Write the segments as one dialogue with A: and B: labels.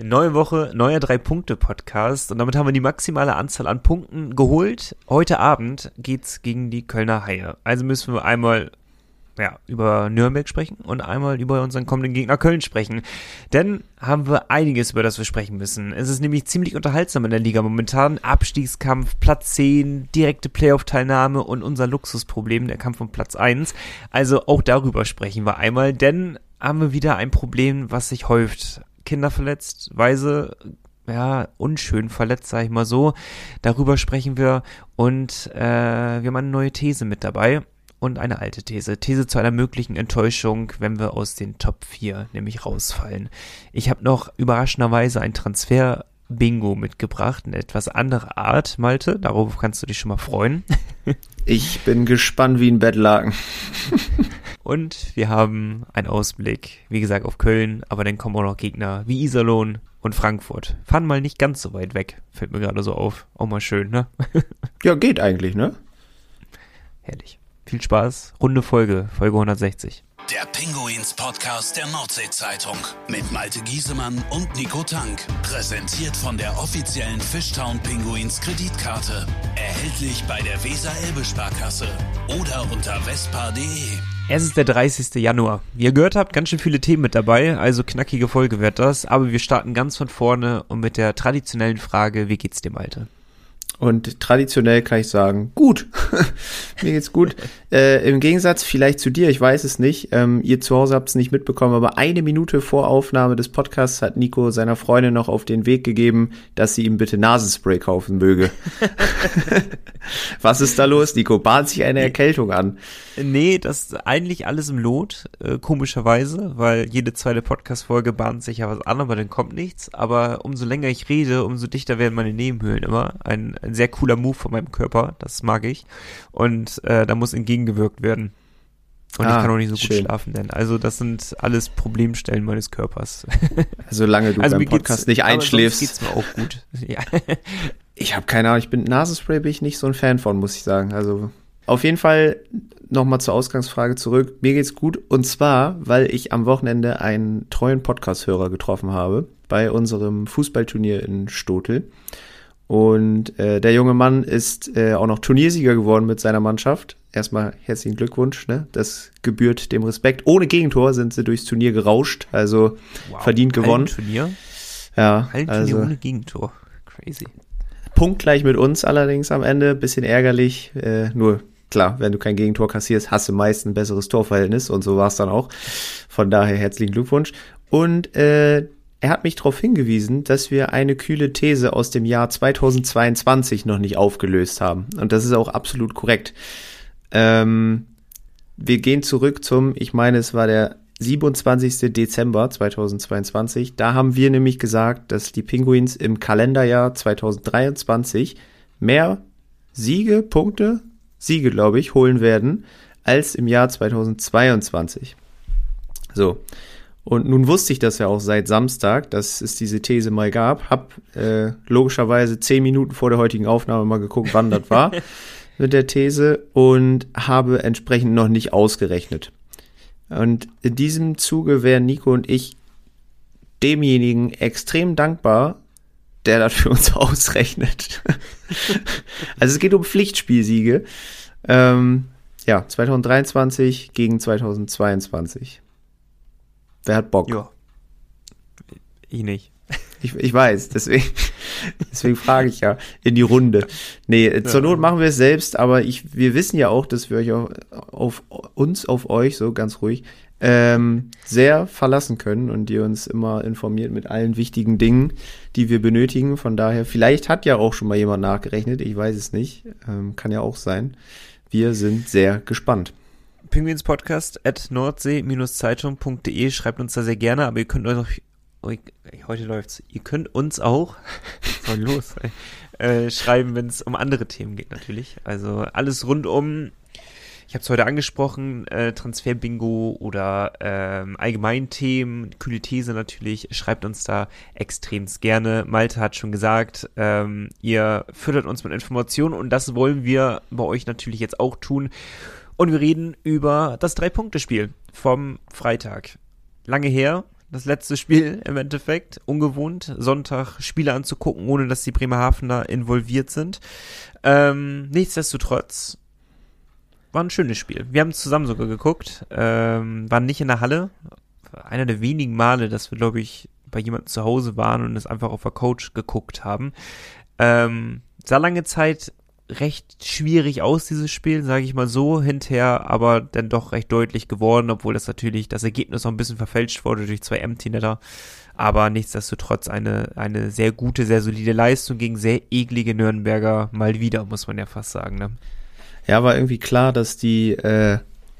A: Neue Woche, neuer Drei-Punkte-Podcast und damit haben wir die maximale Anzahl an Punkten geholt. Heute Abend geht's gegen die Kölner Haie. Also müssen wir einmal ja, über Nürnberg sprechen und einmal über unseren kommenden Gegner Köln sprechen. Denn haben wir einiges, über das wir sprechen müssen. Es ist nämlich ziemlich unterhaltsam in der Liga momentan. Abstiegskampf, Platz 10, direkte Playoff-Teilnahme und unser Luxusproblem, der Kampf um Platz 1. Also auch darüber sprechen wir einmal, denn haben wir wieder ein Problem, was sich häuft. Kinder verletzt, Weise, ja, unschön verletzt, sag ich mal so. Darüber sprechen wir und äh, wir haben eine neue These mit dabei und eine alte These. These zu einer möglichen Enttäuschung, wenn wir aus den Top 4 nämlich rausfallen. Ich habe noch überraschenderweise ein Transfer Bingo mitgebracht, eine etwas andere Art, Malte. Darauf kannst du dich schon mal freuen.
B: Ich bin gespannt wie ein Bettlaken.
A: Und wir haben einen Ausblick, wie gesagt, auf Köln, aber dann kommen auch noch Gegner wie Iserlohn und Frankfurt. Fahren mal nicht ganz so weit weg, fällt mir gerade so auf. Auch mal schön, ne?
B: ja, geht eigentlich, ne?
A: Herrlich. Viel Spaß. Runde Folge, Folge 160.
C: Der Pinguins Podcast der Nordseezeitung mit Malte Giesemann und Nico Tank. Präsentiert von der offiziellen Fishtown Pinguins Kreditkarte. Erhältlich bei der Weser-Elbe-Sparkasse oder unter vespa.de.
A: Es ist der 30. Januar. Wie ihr gehört habt, ganz schön viele Themen mit dabei, also knackige Folge wird das, aber wir starten ganz von vorne und mit der traditionellen Frage, wie geht's dir, Malte?
B: Und traditionell kann ich sagen, gut. Mir geht's gut. Äh, Im Gegensatz vielleicht zu dir, ich weiß es nicht. Ähm, ihr zu Hause habt es nicht mitbekommen, aber eine Minute vor Aufnahme des Podcasts hat Nico seiner Freundin noch auf den Weg gegeben, dass sie ihm bitte Nasenspray kaufen möge. Was ist da los, Nico? Bahnt sich eine Erkältung an?
A: Nee, das ist eigentlich alles im Lot, äh, komischerweise, weil jede zweite Podcast-Folge bahnt sich ja was an, aber dann kommt nichts. Aber umso länger ich rede, umso dichter werden meine Nebenhöhlen immer. Ein, ein sehr cooler Move von meinem Körper, das mag ich. Und äh, da muss entgegengewirkt werden. Und ah, ich kann auch nicht so gut schön. schlafen, denn also das sind alles Problemstellen meines Körpers.
B: Solange du also beim Podcast nicht einschläfst.
A: geht's mir auch gut. Ja.
B: Ich habe keine Ahnung, ich bin Nasenspray bin ich nicht so ein Fan von, muss ich sagen. Also auf jeden Fall nochmal zur Ausgangsfrage zurück. Mir geht's gut und zwar, weil ich am Wochenende einen treuen Podcast-Hörer getroffen habe bei unserem Fußballturnier in Stotel. Und äh, der junge Mann ist äh, auch noch Turniersieger geworden mit seiner Mannschaft. Erstmal herzlichen Glückwunsch, ne? Das gebührt dem Respekt. Ohne Gegentor sind sie durchs Turnier gerauscht, also wow. verdient gewonnen.
A: Turnier?
B: Ja,
A: Hallenturnier also, ohne Gegentor. Crazy.
B: Punktgleich mit uns allerdings am Ende, bisschen ärgerlich. Äh, nur klar, wenn du kein Gegentor kassierst, hast du meist ein besseres Torverhältnis und so war es dann auch. Von daher herzlichen Glückwunsch. Und äh, er hat mich darauf hingewiesen, dass wir eine kühle These aus dem Jahr 2022 noch nicht aufgelöst haben. Und das ist auch absolut korrekt. Ähm, wir gehen zurück zum, ich meine, es war der 27. Dezember 2022. Da haben wir nämlich gesagt, dass die Penguins im Kalenderjahr 2023 mehr Siege, Punkte, Siege, glaube ich, holen werden als im Jahr 2022. So. Und nun wusste ich das ja auch seit Samstag, dass es diese These mal gab. Hab äh, logischerweise zehn Minuten vor der heutigen Aufnahme mal geguckt, wann das war mit der These und habe entsprechend noch nicht ausgerechnet. Und in diesem Zuge wären Nico und ich demjenigen extrem dankbar, der das für uns ausrechnet. also es geht um Pflichtspielsiege. Ähm, ja, 2023 gegen 2022. Wer hat Bock?
A: Ja. Ich nicht.
B: Ich, ich weiß, deswegen, deswegen frage ich ja in die Runde. Nee, ja. zur Not machen wir es selbst, aber ich, wir wissen ja auch, dass wir euch auch auf uns, auf euch, so ganz ruhig, ähm, sehr verlassen können und ihr uns immer informiert mit allen wichtigen Dingen, die wir benötigen. Von daher, vielleicht hat ja auch schon mal jemand nachgerechnet, ich weiß es nicht, ähm, kann ja auch sein. Wir sind sehr gespannt.
A: Penguinspodcast at nordsee-zeitung.de. Schreibt uns da sehr gerne, aber ihr könnt euch oh, heute läuft's, ihr könnt uns auch, voll los, äh, schreiben, wenn es um andere Themen geht natürlich. Also alles rund um, ich habe es heute angesprochen, äh, Transfer-Bingo oder ähm, Allgemeinthemen, kühle These natürlich, schreibt uns da extremst gerne. Malte hat schon gesagt, ähm, ihr füttert uns mit Informationen und das wollen wir bei euch natürlich jetzt auch tun. Und wir reden über das Drei-Punkte-Spiel vom Freitag. Lange her, das letzte Spiel im Endeffekt. Ungewohnt, Sonntag Spiele anzugucken, ohne dass die Bremerhavener involviert sind. Ähm, nichtsdestotrotz war ein schönes Spiel. Wir haben es zusammen sogar geguckt, ähm, waren nicht in der Halle. Einer der wenigen Male, dass wir, glaube ich, bei jemandem zu Hause waren und es einfach auf der Coach geguckt haben. Ähm, sah lange Zeit recht schwierig aus, dieses Spiel, sage ich mal so, hinterher aber dann doch recht deutlich geworden, obwohl das natürlich das Ergebnis noch ein bisschen verfälscht wurde durch zwei Empty-Netter. Aber nichtsdestotrotz eine, eine sehr gute, sehr solide Leistung gegen sehr eklige Nürnberger mal wieder, muss man ja fast sagen. Ne?
B: Ja, war irgendwie klar, dass die, äh,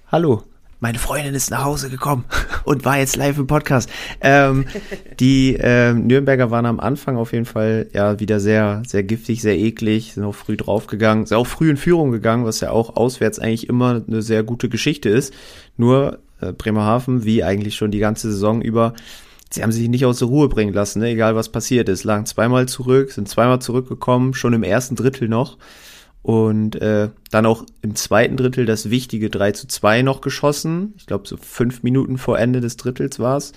B: hallo, meine Freundin ist nach Hause gekommen und war jetzt live im Podcast. Ähm, die ähm, Nürnberger waren am Anfang auf jeden Fall ja wieder sehr, sehr giftig, sehr eklig, sind auch früh draufgegangen, sind auch früh in Führung gegangen, was ja auch auswärts eigentlich immer eine sehr gute Geschichte ist. Nur äh, Bremerhaven, wie eigentlich schon die ganze Saison über, sie haben sich nicht aus der Ruhe bringen lassen, ne? egal was passiert ist. Lagen zweimal zurück, sind zweimal zurückgekommen, schon im ersten Drittel noch und äh, dann auch im zweiten Drittel das wichtige 3 zu 2 noch geschossen. Ich glaube, so fünf Minuten vor Ende des Drittels war's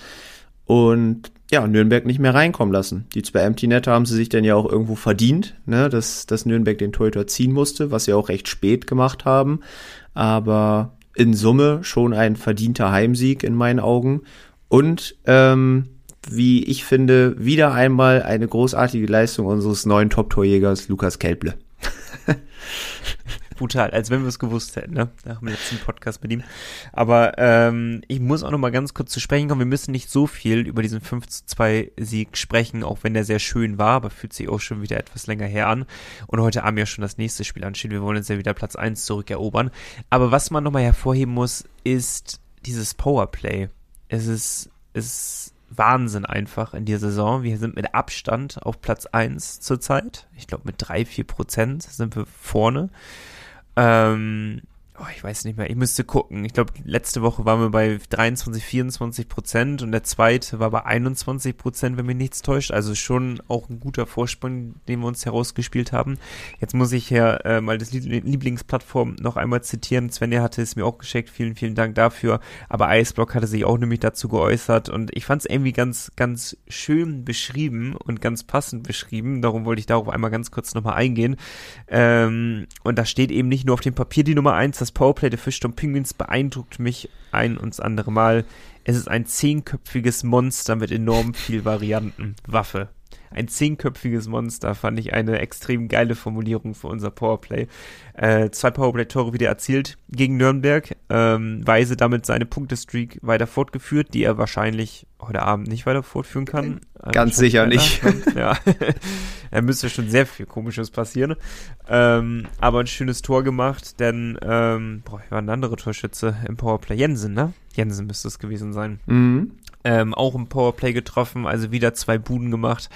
B: Und ja, Nürnberg nicht mehr reinkommen lassen. Die zwei Empty Netter haben sie sich dann ja auch irgendwo verdient, ne, dass, dass Nürnberg den Torhüter ziehen musste, was sie auch recht spät gemacht haben. Aber in Summe schon ein verdienter Heimsieg in meinen Augen. Und ähm, wie ich finde, wieder einmal eine großartige Leistung unseres neuen Top-Torjägers Lukas Kelble.
A: Brutal, als wenn wir es gewusst hätten, ne? Nach dem letzten Podcast mit ihm. Aber ähm, ich muss auch noch mal ganz kurz zu sprechen kommen. Wir müssen nicht so viel über diesen 5 zu 2 Sieg sprechen, auch wenn der sehr schön war, aber fühlt sich auch schon wieder etwas länger her an. Und heute Abend ja schon das nächste Spiel ansteht. Wir wollen jetzt ja wieder Platz 1 zurückerobern. Aber was man noch mal hervorheben muss, ist dieses Powerplay. Es ist, es ist Wahnsinn einfach in dieser Saison. Wir sind mit Abstand auf Platz 1 zurzeit. Ich glaube, mit 3, 4 Prozent sind wir vorne. Ähm, oh, ich weiß nicht mehr, ich müsste gucken. Ich glaube, letzte Woche waren wir bei 23, 24 Prozent und der zweite war bei 21 Prozent, wenn mich nichts täuscht. Also schon auch ein guter Vorsprung, den wir uns herausgespielt haben. Jetzt muss ich ja äh, mal das Lieblingsplattform noch einmal zitieren. Svenja hatte es mir auch geschickt. Vielen, vielen Dank dafür. Aber Iceblock hatte sich auch nämlich dazu geäußert und ich fand es irgendwie ganz, ganz schön beschrieben und ganz passend beschrieben. Darum wollte ich darauf einmal ganz kurz nochmal eingehen. Ähm, und da steht eben nicht nur auf dem Papier die Nummer 1, das das Powerplay der Fischturm Penguins beeindruckt mich ein und das andere Mal. Es ist ein zehnköpfiges Monster mit enorm viel Varianten. Waffe. Ein zehnköpfiges Monster fand ich eine extrem geile Formulierung für unser Powerplay. Äh, zwei Powerplay-Tore wieder erzielt gegen Nürnberg. Ähm, Weise damit seine Punktestreak weiter fortgeführt, die er wahrscheinlich heute Abend nicht weiter fortführen kann.
B: Ganz sicher nicht.
A: ja. er müsste schon sehr viel Komisches passieren. Ähm, aber ein schönes Tor gemacht, denn, ähm, boah, war ein anderer Torschütze im Powerplay. Jensen, ne? Jensen müsste es gewesen sein. Mhm. Ähm, auch im Powerplay getroffen, also wieder zwei Buden gemacht.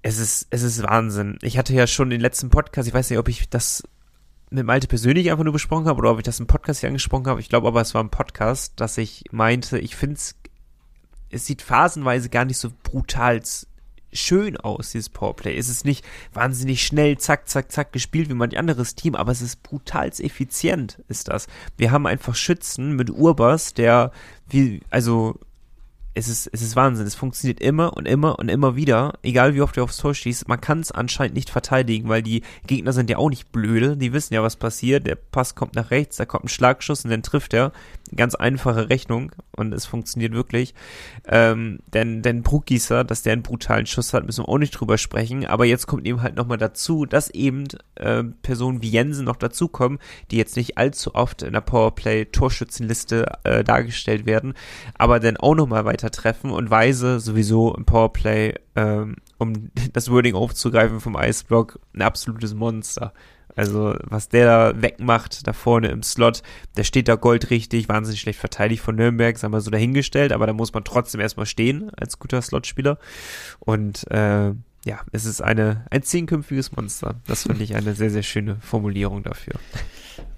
A: Es ist, es ist Wahnsinn. Ich hatte ja schon den letzten Podcast, ich weiß nicht, ob ich das mit Malte persönlich einfach nur besprochen habe oder ob ich das im Podcast hier angesprochen habe. Ich glaube aber, es war ein Podcast, dass ich meinte, ich finde es, es sieht phasenweise gar nicht so brutal schön aus, dieses Powerplay. Es ist nicht wahnsinnig schnell, zack, zack, zack gespielt wie manch anderes Team, aber es ist brutal effizient, ist das. Wir haben einfach Schützen mit Urbas, der wie, also es ist, es ist Wahnsinn. Es funktioniert immer und immer und immer wieder, egal wie oft du aufs Tor schießt. Man kann es anscheinend nicht verteidigen, weil die Gegner sind ja auch nicht blöde. Die wissen ja, was passiert. Der Pass kommt nach rechts, da kommt ein Schlagschuss und dann trifft er. Ganz einfache Rechnung und es funktioniert wirklich. Ähm, denn, denn Bruckgießer, dass der einen brutalen Schuss hat, müssen wir auch nicht drüber sprechen. Aber jetzt kommt eben halt nochmal dazu, dass eben äh, Personen wie Jensen noch dazukommen, die jetzt nicht allzu oft in der Powerplay-Torschützenliste äh, dargestellt werden, aber dann auch nochmal weiter treffen und Weise sowieso im Powerplay, ähm, um das Wording aufzugreifen vom Iceblock, ein absolutes Monster. Also, was der da wegmacht, da vorne im Slot, der steht da goldrichtig, wahnsinnig schlecht verteidigt von Nürnberg, sagen wir so dahingestellt, aber da muss man trotzdem erstmal stehen als guter Slotspieler. Und äh, ja, es ist eine, ein zehnköpfiges Monster. Das finde ich eine sehr, sehr schöne Formulierung dafür.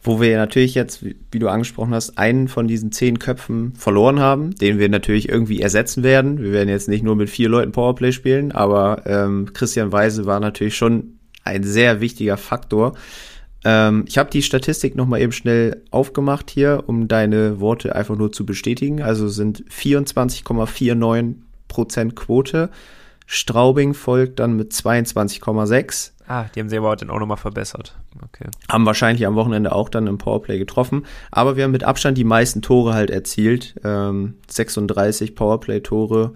B: Wo wir natürlich jetzt, wie du angesprochen hast, einen von diesen zehn Köpfen verloren haben, den wir natürlich irgendwie ersetzen werden. Wir werden jetzt nicht nur mit vier Leuten Powerplay spielen, aber ähm, Christian Weise war natürlich schon ein sehr wichtiger Faktor. Ähm, ich habe die Statistik noch mal eben schnell aufgemacht hier, um deine Worte einfach nur zu bestätigen. Also sind 24,49 Prozent Quote. Straubing folgt dann mit 22,6.
A: Ah, die haben sie aber dann auch nochmal verbessert. Okay.
B: Haben wahrscheinlich am Wochenende auch dann im Powerplay getroffen. Aber wir haben mit Abstand die meisten Tore halt erzielt. Ähm, 36 Powerplay-Tore.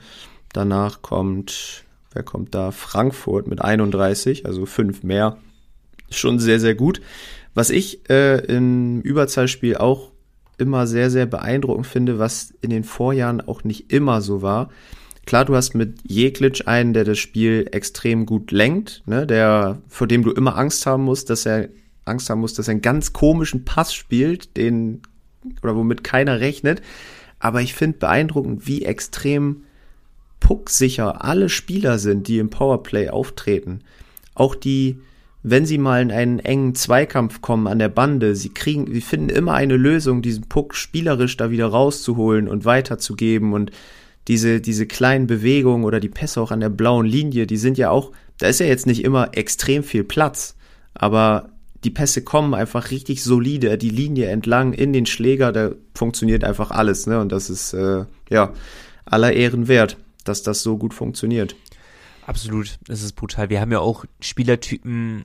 B: Danach kommt, wer kommt da? Frankfurt mit 31, also fünf mehr. Schon sehr, sehr gut. Was ich äh, im Überzahlspiel auch immer sehr, sehr beeindruckend finde, was in den Vorjahren auch nicht immer so war, Klar, du hast mit Jeglitsch einen, der das Spiel extrem gut lenkt, ne, der, vor dem du immer Angst haben musst, dass er Angst haben muss, dass er einen ganz komischen Pass spielt, den, oder womit keiner rechnet. Aber ich finde beeindruckend, wie extrem pucksicher alle Spieler sind, die im Powerplay auftreten. Auch die, wenn sie mal in einen engen Zweikampf kommen an der Bande, sie kriegen, sie finden immer eine Lösung, diesen Puck spielerisch da wieder rauszuholen und weiterzugeben und diese, diese kleinen Bewegungen oder die Pässe auch an der blauen Linie, die sind ja auch, da ist ja jetzt nicht immer extrem viel Platz, aber die Pässe kommen einfach richtig solide, die Linie entlang in den Schläger, da funktioniert einfach alles, ne? Und das ist äh, ja aller Ehren wert, dass das so gut funktioniert.
A: Absolut, es ist brutal. Wir haben ja auch Spielertypen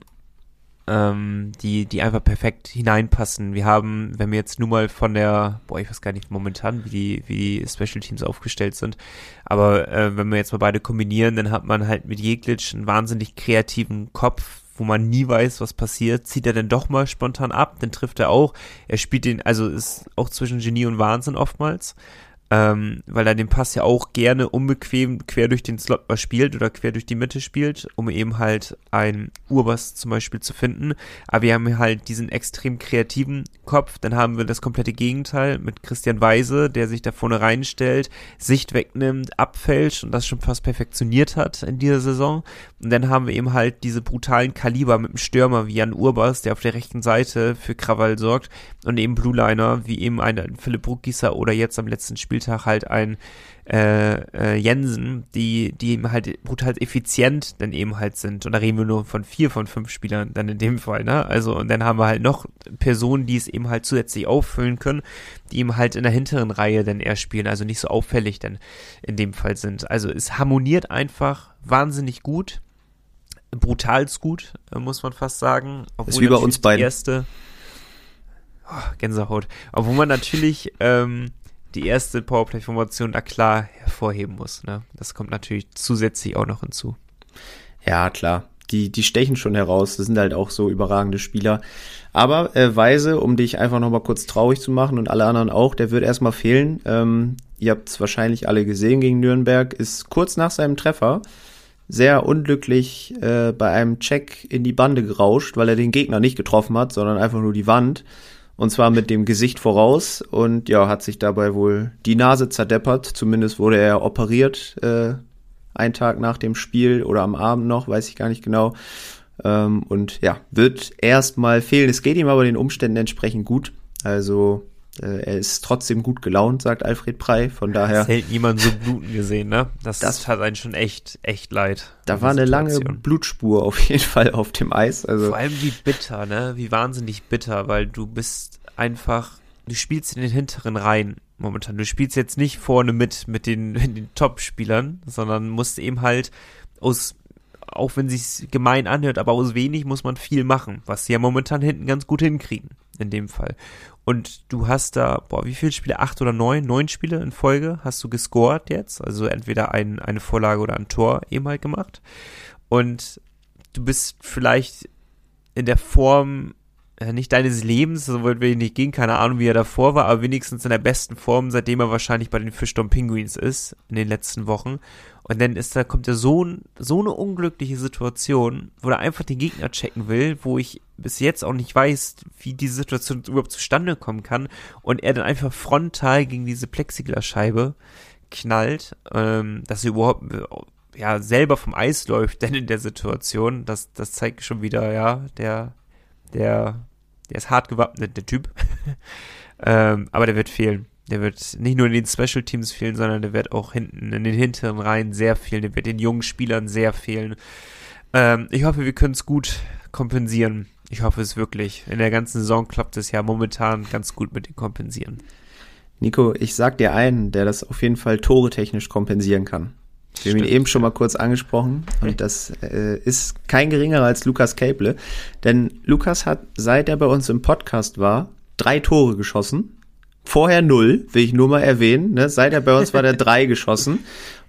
A: ähm, die, die einfach perfekt hineinpassen. Wir haben, wenn wir jetzt nur mal von der, boah, ich weiß gar nicht momentan, wie die, wie die Special Teams aufgestellt sind, aber äh, wenn wir jetzt mal beide kombinieren, dann hat man halt mit Jeglitsch einen wahnsinnig kreativen Kopf, wo man nie weiß, was passiert, zieht er denn doch mal spontan ab, dann trifft er auch. Er spielt den, also ist auch zwischen Genie und Wahnsinn oftmals ähm, weil er den Pass ja auch gerne unbequem quer durch den Slot mal spielt oder quer durch die Mitte spielt, um eben halt ein Urbass zum Beispiel zu finden. Aber wir haben halt diesen extrem kreativen Kopf, dann haben wir das komplette Gegenteil mit Christian Weise, der sich da vorne reinstellt, Sicht wegnimmt, abfälscht und das schon fast perfektioniert hat in dieser Saison. Und dann haben wir eben halt diese brutalen Kaliber mit dem Stürmer wie Jan Urbas, der auf der rechten Seite für Krawall sorgt und eben Blue Liner wie eben ein Philipp Bruckgießer oder jetzt am letzten Spiel Spieltag halt ein äh, äh, Jensen, die, die eben halt brutal effizient dann eben halt sind. Und da reden wir nur von vier von fünf Spielern dann in dem Fall, ne? Also, und dann haben wir halt noch Personen, die es eben halt zusätzlich auffüllen können, die eben halt in der hinteren Reihe dann eher spielen, also nicht so auffällig dann in dem Fall sind. Also es harmoniert einfach wahnsinnig gut. Brutals gut, muss man fast sagen.
B: Obwohl ist wie bei uns beiden.
A: Erste, oh, Gänsehaut. Obwohl man natürlich ähm, die erste Powerplay-Formation da klar hervorheben muss. Ne? Das kommt natürlich zusätzlich auch noch hinzu.
B: Ja, klar. Die, die stechen schon heraus. Das sind halt auch so überragende Spieler. Aber äh, Weise, um dich einfach nochmal kurz traurig zu machen und alle anderen auch, der wird erstmal fehlen. Ähm, ihr habt es wahrscheinlich alle gesehen gegen Nürnberg, ist kurz nach seinem Treffer sehr unglücklich äh, bei einem Check in die Bande gerauscht, weil er den Gegner nicht getroffen hat, sondern einfach nur die Wand. Und zwar mit dem Gesicht voraus und ja, hat sich dabei wohl die Nase zerdeppert. Zumindest wurde er operiert, äh, einen Tag nach dem Spiel oder am Abend noch, weiß ich gar nicht genau. Ähm, und ja, wird erstmal fehlen. Es geht ihm aber den Umständen entsprechend gut. Also er ist trotzdem gut gelaunt, sagt Alfred Prey. Von daher.
A: Es hält niemand so bluten gesehen, ne? Das, das hat einen schon echt, echt leid.
B: Da war eine lange Blutspur auf jeden Fall auf dem Eis. Also.
A: Vor allem wie bitter, ne? Wie wahnsinnig bitter, weil du bist einfach, du spielst in den hinteren Reihen momentan. Du spielst jetzt nicht vorne mit, mit den, mit den Top-Spielern, sondern musst eben halt aus auch wenn sich's gemein anhört, aber aus wenig muss man viel machen, was sie ja momentan hinten ganz gut hinkriegen, in dem Fall. Und du hast da, boah, wie viele Spiele? Acht oder neun? Neun Spiele in Folge hast du gescored jetzt. Also entweder ein, eine Vorlage oder ein Tor eben halt gemacht. Und du bist vielleicht in der Form nicht deines Lebens, so wollte wir nicht gehen, keine Ahnung, wie er davor war, aber wenigstens in der besten Form, seitdem er wahrscheinlich bei den Fischdom Penguins ist, in den letzten Wochen. Und dann ist da, kommt ja so, so eine unglückliche Situation, wo er einfach den Gegner checken will, wo ich bis jetzt auch nicht weiß, wie diese Situation überhaupt zustande kommen kann. Und er dann einfach frontal gegen diese Plexiglasscheibe knallt, ähm, dass er überhaupt ja selber vom Eis läuft, denn in der Situation, das, das zeigt schon wieder, ja, der, der, der ist hart gewappnet, der Typ. ähm, aber der wird fehlen. Der wird nicht nur in den Special Teams fehlen, sondern der wird auch hinten in den hinteren Reihen sehr fehlen. Der wird den jungen Spielern sehr fehlen. Ähm, ich hoffe, wir können es gut kompensieren. Ich hoffe es wirklich. In der ganzen Saison klappt es ja momentan ganz gut mit dem Kompensieren.
B: Nico, ich sag dir einen, der das auf jeden Fall tore technisch kompensieren kann. Wir haben ihn eben schon mal kurz angesprochen und das äh, ist kein geringerer als Lukas Käble. Denn Lukas hat, seit er bei uns im Podcast war, drei Tore geschossen. Vorher null, will ich nur mal erwähnen. Ne? Seit er bei uns war, der drei geschossen.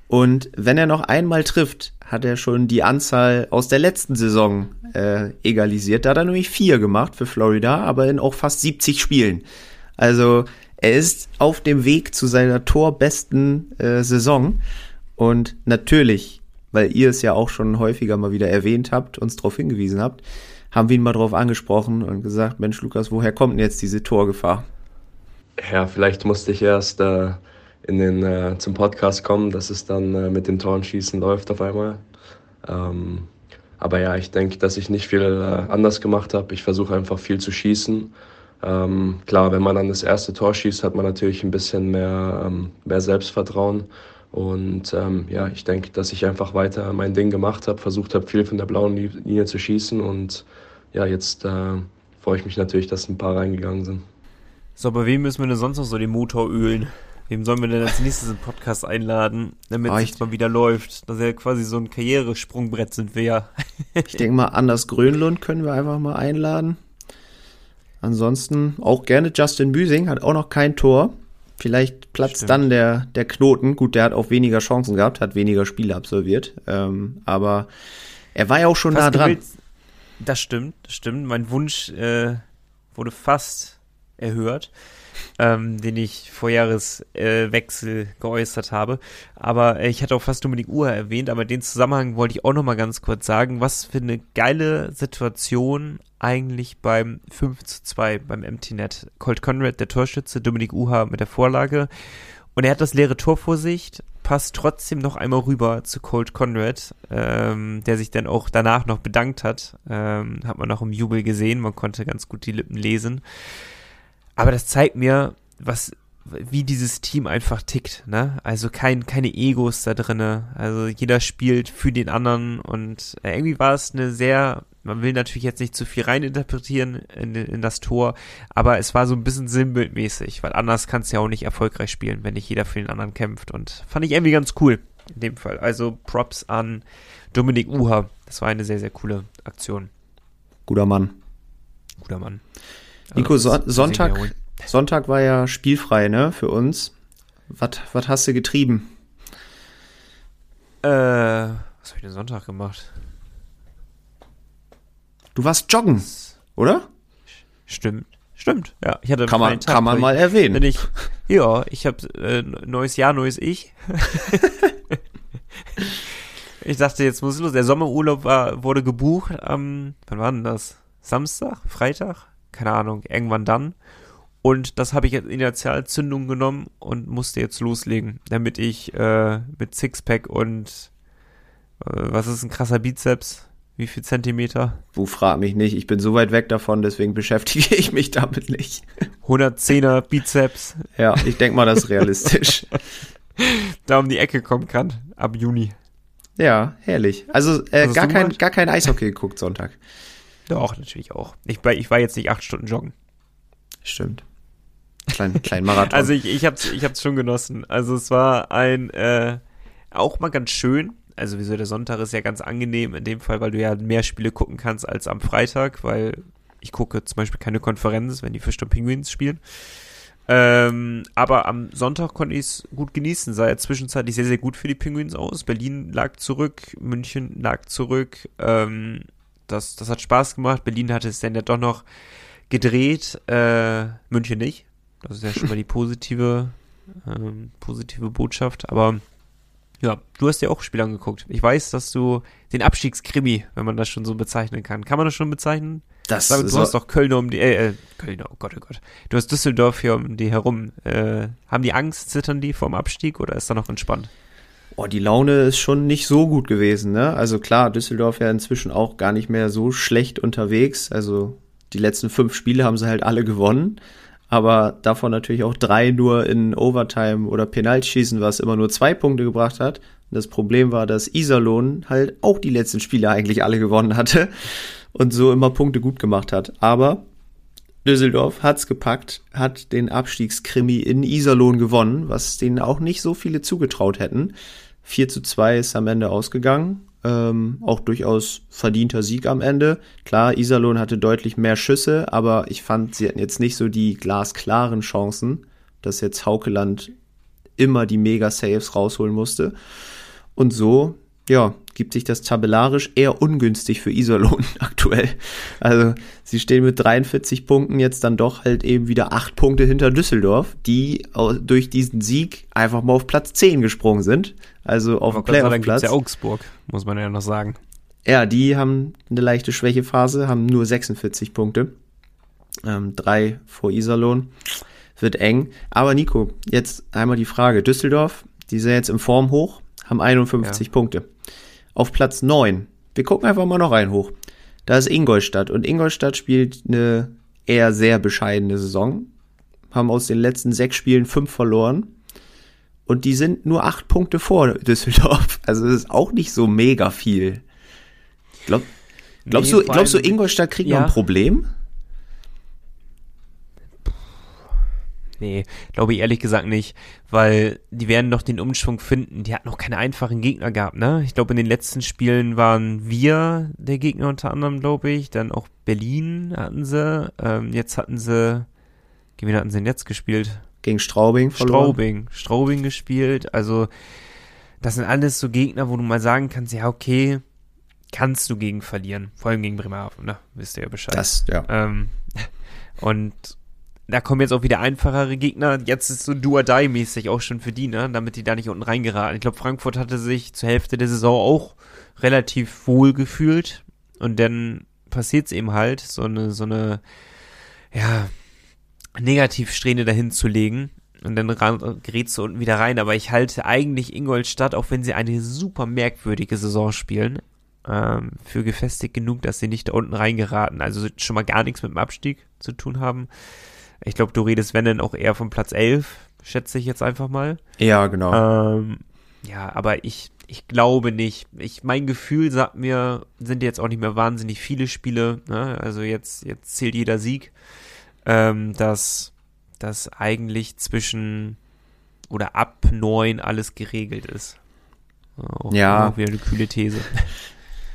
B: Und wenn er noch einmal trifft, hat er schon die Anzahl aus der letzten Saison äh, egalisiert. Da hat er nämlich vier gemacht für Florida, aber in auch fast 70 Spielen. Also er ist auf dem Weg zu seiner torbesten äh, Saison. Und natürlich, weil ihr es ja auch schon häufiger mal wieder erwähnt habt, uns darauf hingewiesen habt, haben wir ihn mal darauf angesprochen und gesagt, Mensch, Lukas, woher kommt denn jetzt diese Torgefahr?
D: Ja, vielleicht musste ich erst äh, in den, äh, zum Podcast kommen, dass es dann äh, mit dem Torenschießen läuft auf einmal. Ähm, aber ja, ich denke, dass ich nicht viel äh, anders gemacht habe. Ich versuche einfach viel zu schießen. Ähm, klar, wenn man dann das erste Tor schießt, hat man natürlich ein bisschen mehr, ähm, mehr Selbstvertrauen. Und ähm, ja, ich denke, dass ich einfach weiter mein Ding gemacht habe, versucht habe, viel von der blauen Linie zu schießen. Und ja, jetzt äh, freue ich mich natürlich, dass ein paar reingegangen sind.
A: So, bei wem müssen wir denn sonst noch so den Motor ölen? Wem sollen wir denn als nächstes im Podcast einladen, damit oh, es mal wieder läuft? Das ist ja quasi so ein Karrieresprungbrett sind wir ja.
B: ich denke mal, Anders Grönlund können wir einfach mal einladen. Ansonsten auch gerne Justin Büsing, hat auch noch kein Tor. Vielleicht platzt Stimmt. dann der, der Knoten. Gut, der hat auch weniger Chancen gehabt, hat weniger Spiele absolviert. Ähm, aber er war ja auch schon fast nah dran.
A: Das stimmt, das stimmt. Mein Wunsch äh, wurde fast erhört, ähm, den ich vor Jahreswechsel äh, geäußert habe. Aber äh, ich hatte auch fast Dominik Uhr erwähnt, aber den Zusammenhang wollte ich auch noch mal ganz kurz sagen. Was für eine geile Situation eigentlich beim 5 zu 2 beim MT-Net. Colt Conrad, der Torschütze, Dominik Uha mit der Vorlage. Und er hat das leere Tor vor sich, passt trotzdem noch einmal rüber zu Colt Conrad, ähm, der sich dann auch danach noch bedankt hat. Ähm, hat man auch im Jubel gesehen, man konnte ganz gut die Lippen lesen. Aber das zeigt mir, was wie dieses Team einfach tickt, ne? Also kein, keine Egos da drinne. Also jeder spielt für den anderen und irgendwie war es eine sehr man will natürlich jetzt nicht zu viel reininterpretieren in, in das Tor, aber es war so ein bisschen sinnbildmäßig, weil anders kannst du ja auch nicht erfolgreich spielen, wenn nicht jeder für den anderen kämpft. Und fand ich irgendwie ganz cool in dem Fall. Also Props an Dominik Uha. Das war eine sehr, sehr coole Aktion.
B: Guter Mann.
A: Guter Mann.
B: Nico, so Sonntag, Sonntag war ja spielfrei, ne, für uns. Was hast du getrieben?
A: Äh, was habe ich denn Sonntag gemacht?
B: Du warst joggen, oder?
A: Stimmt. Stimmt, ja.
B: Ich hatte kann man, Tag, kann man mal erwähnen.
A: Ich, ja, ich habe äh, neues Jahr, neues Ich. ich dachte, jetzt muss es los. Der Sommerurlaub war, wurde gebucht am, wann war denn das? Samstag? Freitag? Keine Ahnung, irgendwann dann. Und das habe ich als Initialzündung genommen und musste jetzt loslegen, damit ich äh, mit Sixpack und äh, was ist ein krasser Bizeps? Wie viel Zentimeter?
B: Du frag mich nicht. Ich bin so weit weg davon, deswegen beschäftige ich mich damit nicht.
A: 110er Bizeps.
B: Ja, ich denke mal, das ist realistisch.
A: da um die Ecke kommen kann, ab Juni.
B: Ja, herrlich. Also äh, gar, kein, gar kein Eishockey geguckt Sonntag.
A: Doch, natürlich auch. Ich, ich war jetzt nicht acht Stunden joggen.
B: Stimmt. Klein, klein Marathon.
A: also ich, ich hab's, ich hab's schon genossen. Also es war ein, äh, auch mal ganz schön, also wieso der Sonntag ist ja ganz angenehm in dem Fall, weil du ja mehr Spiele gucken kannst als am Freitag, weil ich gucke zum Beispiel keine Konferenz, wenn die Fisch und Penguins spielen. Ähm, aber am Sonntag konnte ich es gut genießen. Sah ja zwischenzeitlich sehr, sehr gut für die Penguins aus. Berlin lag zurück, München lag zurück. Ähm, das, das hat Spaß gemacht. Berlin hatte es dann ja doch noch gedreht, äh, München nicht. Das ist ja schon mal die positive, ähm, positive Botschaft. Aber ja, du hast dir auch Spiel angeguckt. Ich weiß, dass du den Abstiegskrimi, wenn man das schon so bezeichnen kann. Kann man das schon bezeichnen? Das du so hast doch Köln um die, äh, äh, Köln, oh Gott, oh Gott. Du hast Düsseldorf hier um die herum. Äh, haben die Angst, zittern die vorm Abstieg oder ist da noch entspannt?
B: Oh, die Laune ist schon nicht so gut gewesen, ne? Also klar, Düsseldorf ja inzwischen auch gar nicht mehr so schlecht unterwegs. Also die letzten fünf Spiele haben sie halt alle gewonnen aber davon natürlich auch drei nur in Overtime oder Penaltschießen, was immer nur zwei Punkte gebracht hat. Das Problem war, dass Iserlohn halt auch die letzten Spiele eigentlich alle gewonnen hatte und so immer Punkte gut gemacht hat. Aber Düsseldorf hat's gepackt, hat den Abstiegskrimi in Iserlohn gewonnen, was denen auch nicht so viele zugetraut hätten. 4 zu 2 ist am Ende ausgegangen. Ähm, auch durchaus verdienter Sieg am Ende. Klar, Iserlohn hatte deutlich mehr Schüsse, aber ich fand, sie hatten jetzt nicht so die glasklaren Chancen, dass jetzt Haukeland immer die Mega-Saves rausholen musste. Und so, ja, gibt sich das tabellarisch eher ungünstig für Iserlohn aktuell. Also sie stehen mit 43 Punkten jetzt dann doch halt eben wieder acht Punkte hinter Düsseldorf, die durch diesen Sieg einfach mal auf Platz 10 gesprungen sind. Also auf Playoff-Platz.
A: ja Augsburg, muss man ja noch sagen.
B: Ja, die haben eine leichte Schwächephase, haben nur 46 Punkte. Ähm, drei vor Iserlohn. Wird eng. Aber Nico, jetzt einmal die Frage. Düsseldorf, die sind jetzt im Form hoch, haben 51 ja. Punkte auf Platz 9. Wir gucken einfach mal noch rein hoch. Da ist Ingolstadt und Ingolstadt spielt eine eher sehr bescheidene Saison. Haben aus den letzten sechs Spielen fünf verloren. Und die sind nur acht Punkte vor Düsseldorf. Also das ist auch nicht so mega viel. Glaub, glaubst, nee, du, glaubst du, Ingolstadt kriegt ja. noch ein Problem?
A: Nee, glaube ich ehrlich gesagt nicht, weil die werden doch den Umschwung finden. Die hatten noch keine einfachen Gegner gehabt, ne? Ich glaube, in den letzten Spielen waren wir der Gegner unter anderem, glaube ich. Dann auch Berlin hatten sie. Ähm, jetzt hatten sie, gegen wen hatten sie denn jetzt gespielt?
B: Gegen Straubing
A: verloren. Straubing, Straubing gespielt. Also, das sind alles so Gegner, wo du mal sagen kannst, ja, okay, kannst du gegen verlieren. Vor allem gegen Bremerhaven, ne? Wisst ihr ja Bescheid.
B: Das, ja.
A: Ähm, und da kommen jetzt auch wieder einfachere Gegner. Jetzt ist so Do-or-Die-mäßig auch schon für die, ne? Damit die da nicht unten reingeraten. Ich glaube, Frankfurt hatte sich zur Hälfte der Saison auch relativ wohl gefühlt. Und dann passiert es eben halt, so eine, so eine, ja, Negativsträhne dahin zu legen. Und dann gerätst du unten wieder rein. Aber ich halte eigentlich Ingolstadt, auch wenn sie eine super merkwürdige Saison spielen, ähm, für gefestigt genug, dass sie nicht da unten reingeraten. Also schon mal gar nichts mit dem Abstieg zu tun haben. Ich glaube, du redest, wenn denn auch eher von Platz 11, schätze ich jetzt einfach mal.
B: Ja, genau.
A: Ähm, ja, aber ich, ich glaube nicht. Ich, mein Gefühl sagt mir, sind jetzt auch nicht mehr wahnsinnig viele Spiele, ne? also jetzt, jetzt zählt jeder Sieg, ähm, dass, dass eigentlich zwischen oder ab neun alles geregelt ist.
B: Auch, ja.
A: Auch wieder eine kühle These.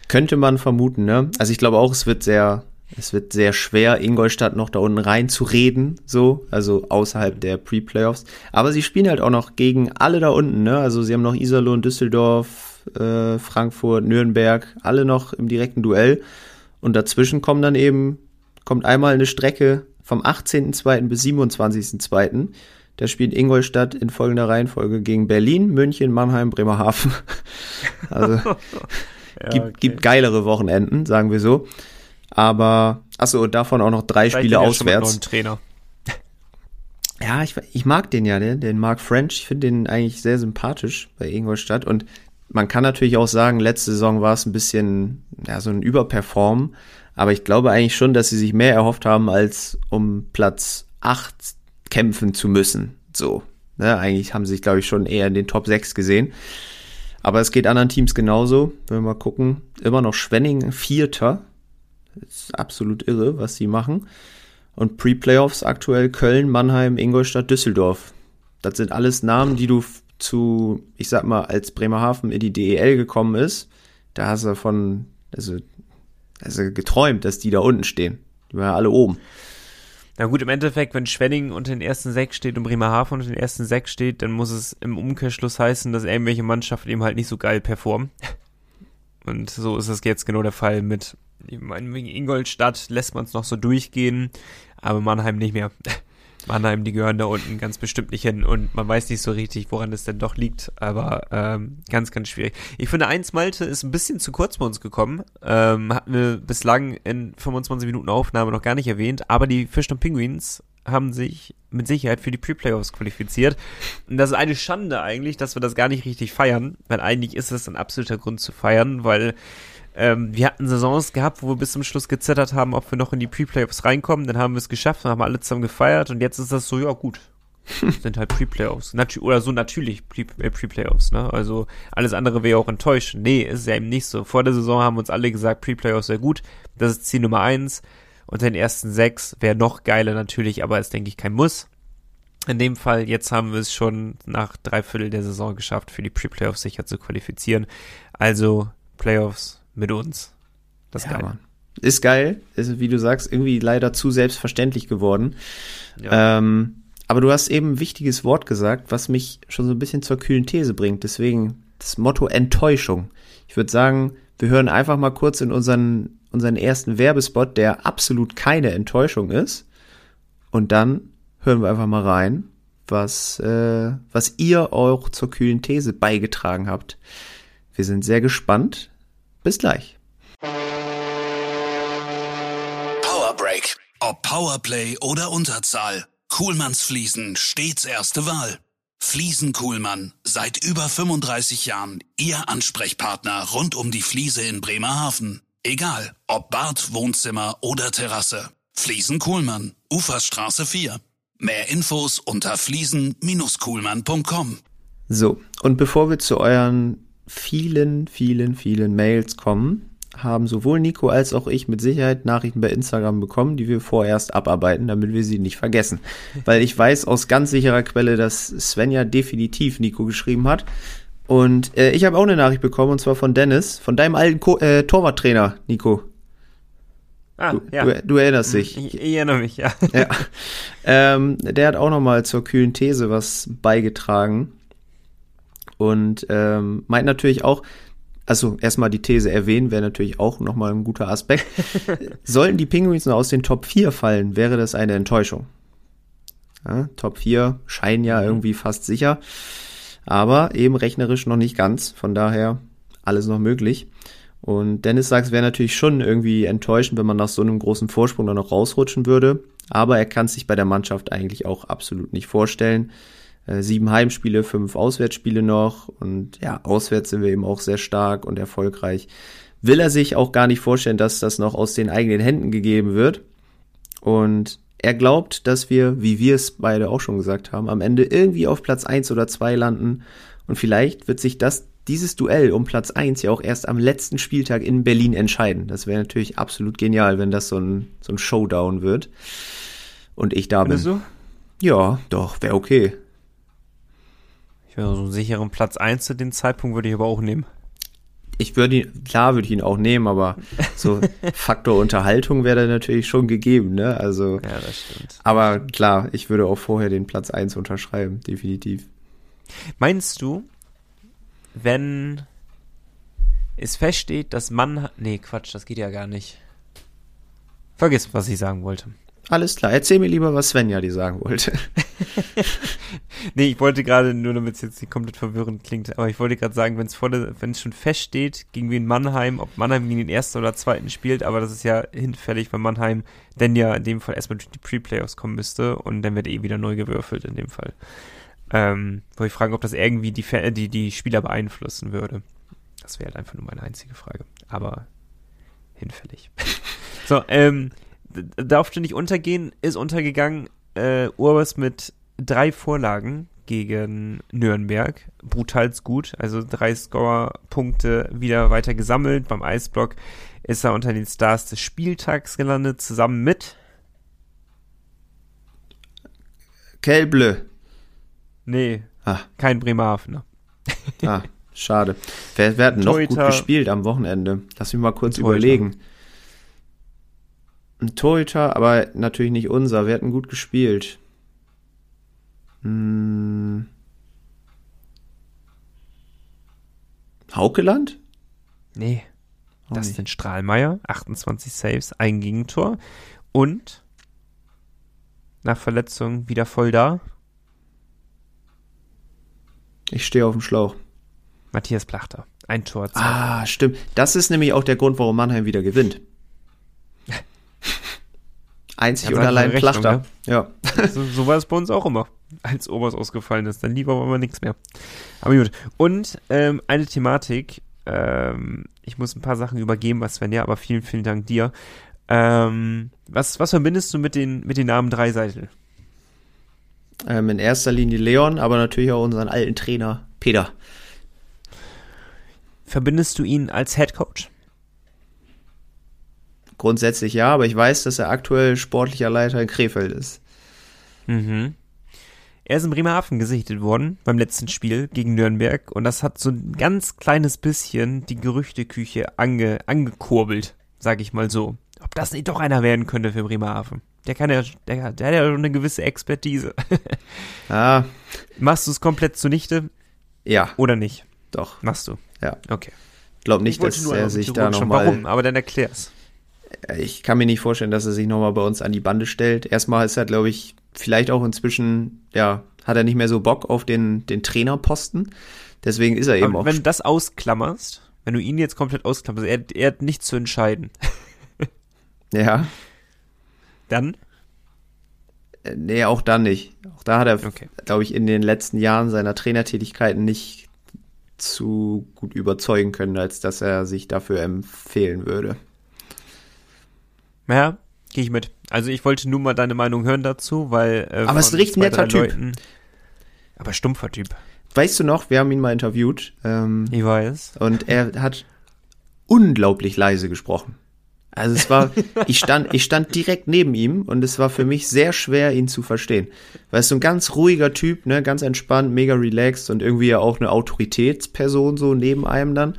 B: Könnte man vermuten, ne? Also ich glaube auch, es wird sehr, es wird sehr schwer, Ingolstadt noch da unten reinzureden, so, also außerhalb der Pre-Playoffs. Aber sie spielen halt auch noch gegen alle da unten, ne? Also sie haben noch Iserlohn, Düsseldorf, äh, Frankfurt, Nürnberg, alle noch im direkten Duell. Und dazwischen kommen dann eben, kommt einmal eine Strecke vom 18.02. bis 27.02. Da spielt Ingolstadt in folgender Reihenfolge gegen Berlin, München, Mannheim, Bremerhaven. Also ja, gibt, okay. gibt geilere Wochenenden, sagen wir so. Aber, achso, davon auch noch drei Vielleicht Spiele auswärts. Schon
A: Trainer.
B: Ja, ich, ich mag den ja, den, den Mark French. Ich finde den eigentlich sehr sympathisch bei Ingolstadt. Und man kann natürlich auch sagen, letzte Saison war es ein bisschen, ja, so ein Überperform. Aber ich glaube eigentlich schon, dass sie sich mehr erhofft haben, als um Platz 8 kämpfen zu müssen. So. Ne, eigentlich haben sie sich, glaube ich, schon eher in den Top 6 gesehen. Aber es geht anderen Teams genauso. Wenn wir mal gucken, immer noch Schwenning Vierter ist absolut irre, was sie machen. Und Pre-Playoffs aktuell Köln, Mannheim, Ingolstadt, Düsseldorf. Das sind alles Namen, die du zu, ich sag mal, als Bremerhaven in die DEL gekommen ist. Da hast du von, also, also geträumt, dass die da unten stehen. Die waren ja alle oben.
A: Na gut, im Endeffekt, wenn Schwenning unter den ersten sechs steht und Bremerhaven unter den ersten sechs steht, dann muss es im Umkehrschluss heißen, dass irgendwelche Mannschaften eben halt nicht so geil performen. Und so ist es jetzt genau der Fall mit in Ingolstadt lässt man es noch so durchgehen, aber Mannheim nicht mehr. Mannheim, die gehören da unten ganz bestimmt nicht hin und man weiß nicht so richtig, woran es denn doch liegt, aber ähm, ganz, ganz schwierig. Ich finde, eins Malte ist ein bisschen zu kurz bei uns gekommen, ähm, hatten wir bislang in 25 Minuten Aufnahme noch gar nicht erwähnt, aber die Fisch und Penguins haben sich mit Sicherheit für die Pre-Playoffs qualifiziert. Und das ist eine Schande eigentlich, dass wir das gar nicht richtig feiern, weil eigentlich ist es ein absoluter Grund zu feiern, weil ähm, wir hatten Saisons gehabt, wo wir bis zum Schluss gezittert haben, ob wir noch in die Pre-Playoffs reinkommen. Dann haben wir es geschafft, dann haben alle zusammen gefeiert und jetzt ist das so, ja gut, sind halt Pre-Playoffs. Oder so natürlich äh, Pre-Playoffs, ne? Also alles andere wäre auch enttäuschend. Nee, ist ja eben nicht so. Vor der Saison haben uns alle gesagt, Pre-Playoffs wäre gut. Das ist Ziel Nummer eins. Und den ersten sechs wäre noch geiler natürlich, aber ist, denke ich, kein Muss. In dem Fall, jetzt haben wir es schon nach drei Viertel der Saison geschafft, für die Pre-Playoffs sicher zu qualifizieren. Also Playoffs mit uns.
B: Das ja, geil. Mann. Ist geil. Ist, wie du sagst, irgendwie leider zu selbstverständlich geworden. Ja. Ähm, aber du hast eben ein wichtiges Wort gesagt, was mich schon so ein bisschen zur kühlen These bringt. Deswegen das Motto Enttäuschung. Ich würde sagen, wir hören einfach mal kurz in unseren, unseren ersten Werbespot, der absolut keine Enttäuschung ist. Und dann hören wir einfach mal rein, was, äh, was ihr auch zur kühlen These beigetragen habt. Wir sind sehr gespannt. Bis gleich.
C: Power Break. Ob Powerplay oder Unterzahl. Kuhlmanns Fliesen stets erste Wahl. Fliesen Kuhlmann, seit über 35 Jahren Ihr Ansprechpartner rund um die Fliese in Bremerhaven. Egal, ob Bad, Wohnzimmer oder Terrasse. Fliesen Kuhlmann, Uferstraße 4. Mehr Infos unter fliesen-kuhlmann.com.
B: So, und bevor wir zu euren vielen, vielen, vielen Mails kommen, haben sowohl Nico als auch ich mit Sicherheit Nachrichten bei Instagram bekommen, die wir vorerst abarbeiten, damit wir sie nicht vergessen. Weil ich weiß aus ganz sicherer Quelle, dass Svenja definitiv Nico geschrieben hat. Und äh, ich habe auch eine Nachricht bekommen, und zwar von Dennis, von deinem alten Ko äh, Torwarttrainer, Nico. Ah, du, ja. du, du erinnerst dich.
A: Ich, ich, erinnere mich, ja.
B: ja. Ähm, der hat auch nochmal zur kühlen These was beigetragen. Und ähm, meint natürlich auch, also erstmal die These erwähnen, wäre natürlich auch nochmal ein guter Aspekt. Sollten die Penguins nur aus den Top 4 fallen, wäre das eine Enttäuschung. Ja, Top 4 scheinen ja irgendwie fast sicher, aber eben rechnerisch noch nicht ganz. Von daher alles noch möglich. Und Dennis sagt, es wäre natürlich schon irgendwie enttäuschend, wenn man nach so einem großen Vorsprung dann noch rausrutschen würde. Aber er kann sich bei der Mannschaft eigentlich auch absolut nicht vorstellen. Äh, sieben Heimspiele, fünf Auswärtsspiele noch. Und ja, auswärts sind wir eben auch sehr stark und erfolgreich. Will er sich auch gar nicht vorstellen, dass das noch aus den eigenen Händen gegeben wird. Und er glaubt, dass wir, wie wir es beide auch schon gesagt haben, am Ende irgendwie auf Platz eins oder zwei landen. Und vielleicht wird sich das dieses Duell um Platz 1 ja auch erst am letzten Spieltag in Berlin entscheiden. Das wäre natürlich absolut genial, wenn das so ein, so ein Showdown wird. Und ich da Findest bin. Du? Ja, doch, wäre okay.
A: Ich wäre so einen sicheren Platz 1 zu dem Zeitpunkt würde ich aber auch nehmen.
B: Ich würde ihn, klar würde ich ihn auch nehmen, aber so Faktor Unterhaltung wäre da natürlich schon gegeben, ne? Also. Ja, das stimmt. Aber klar, ich würde auch vorher den Platz 1 unterschreiben, definitiv.
A: Meinst du, wenn es feststeht, dass man. Nee, Quatsch, das geht ja gar nicht. Vergiss, was ich sagen wollte.
B: Alles klar, erzähl mir lieber, was Svenja dir sagen wollte.
A: nee, ich wollte gerade, nur damit es jetzt nicht komplett verwirrend klingt, aber ich wollte gerade sagen, wenn es schon feststeht, gegen wen Mannheim, ob Mannheim gegen den ersten oder zweiten spielt, aber das ist ja hinfällig, weil Mannheim denn ja in dem Fall erstmal durch die Pre-Playoffs kommen müsste und dann wird eh wieder neu gewürfelt in dem Fall. Ähm, wollte ich fragen, ob das irgendwie die, die, die Spieler beeinflussen würde. Das wäre halt einfach nur meine einzige Frage. Aber hinfällig. so, ähm, darf du nicht untergehen, ist untergegangen. Äh, Urbas mit drei Vorlagen gegen Nürnberg. Brutals gut. Also drei Scorer-Punkte wieder weiter gesammelt. Beim Eisblock ist er unter den Stars des Spieltags gelandet, zusammen mit
B: Kelble.
A: Nee, ah. kein Bremerhavener.
B: ah, schade. Wer, wer hat noch gut gespielt am Wochenende? Lass mich mal kurz überlegen. Ein Torhüter, aber natürlich nicht unser. Wir hatten gut gespielt. Hm. Haukeland?
A: Nee. Das sind Strahlmeier, 28 Saves, ein Gegentor. Und nach Verletzung wieder voll da.
B: Ich stehe auf dem Schlauch.
A: Matthias Plachter. Ein Tor.
B: Zwei. Ah, stimmt. Das ist nämlich auch der Grund, warum Mannheim wieder gewinnt. Einzig und allein Rechnung, Plachter. Ne?
A: Ja. So, so, war es bei uns auch immer, als Obers ausgefallen ist. Dann lieber aber nichts mehr. Aber gut. Und ähm, eine Thematik. Ähm, ich muss ein paar Sachen übergeben, was Sven ja, aber vielen, vielen Dank dir. Ähm, was, was verbindest du mit den, mit den Namen Dreiseitel?
B: Ähm, in erster Linie Leon, aber natürlich auch unseren alten Trainer Peter.
A: Verbindest du ihn als Head Coach?
B: Grundsätzlich ja, aber ich weiß, dass er aktuell sportlicher Leiter in Krefeld ist.
A: Mhm. Er ist in Bremerhaven gesichtet worden beim letzten Spiel gegen Nürnberg und das hat so ein ganz kleines bisschen die Gerüchteküche ange, angekurbelt, sag ich mal so. Ob das nicht doch einer werden könnte für Bremerhaven. Der kann ja, der, der hat ja eine gewisse Expertise.
B: ah.
A: Machst du es komplett zunichte?
B: Ja.
A: Oder nicht?
B: Doch.
A: Machst du?
B: Ja.
A: Okay.
B: Ich glaube nicht, dass er sich da nochmal.
A: Warum? Aber dann erklär's.
B: Ich kann mir nicht vorstellen, dass er sich nochmal bei uns an die Bande stellt. Erstmal ist er, glaube ich, vielleicht auch inzwischen, ja, hat er nicht mehr so Bock auf den, den Trainerposten. Deswegen ist er eben
A: Aber
B: auch.
A: Wenn du das ausklammerst, wenn du ihn jetzt komplett ausklammerst, er, er hat nichts zu entscheiden.
B: ja.
A: Dann?
B: Äh, Nee, auch dann nicht. Auch da hat er,
A: Okay.
B: glaube ich, in den letzten Jahren seiner Trainertätigkeiten nicht zu gut überzeugen können, als dass er sich dafür empfehlen würde.
A: Ja, gehe ich mit. Also ich wollte nur mal deine Meinung hören dazu, weil. Äh,
B: Aber es ist ein richtig netter Typ.
A: Leuten- aber stumpfer Typ.
B: Weißt du noch, wir haben ihn mal interviewt ähm,
A: Ich weiß.
B: und er hat unglaublich leise gesprochen. Also es war, ich stand, ich stand direkt neben ihm und es war für mich sehr schwer, ihn zu verstehen. Weil es so ein ganz ruhiger Typ, ne, ganz entspannt, mega relaxed und irgendwie ja auch eine Autoritätsperson so neben einem dann.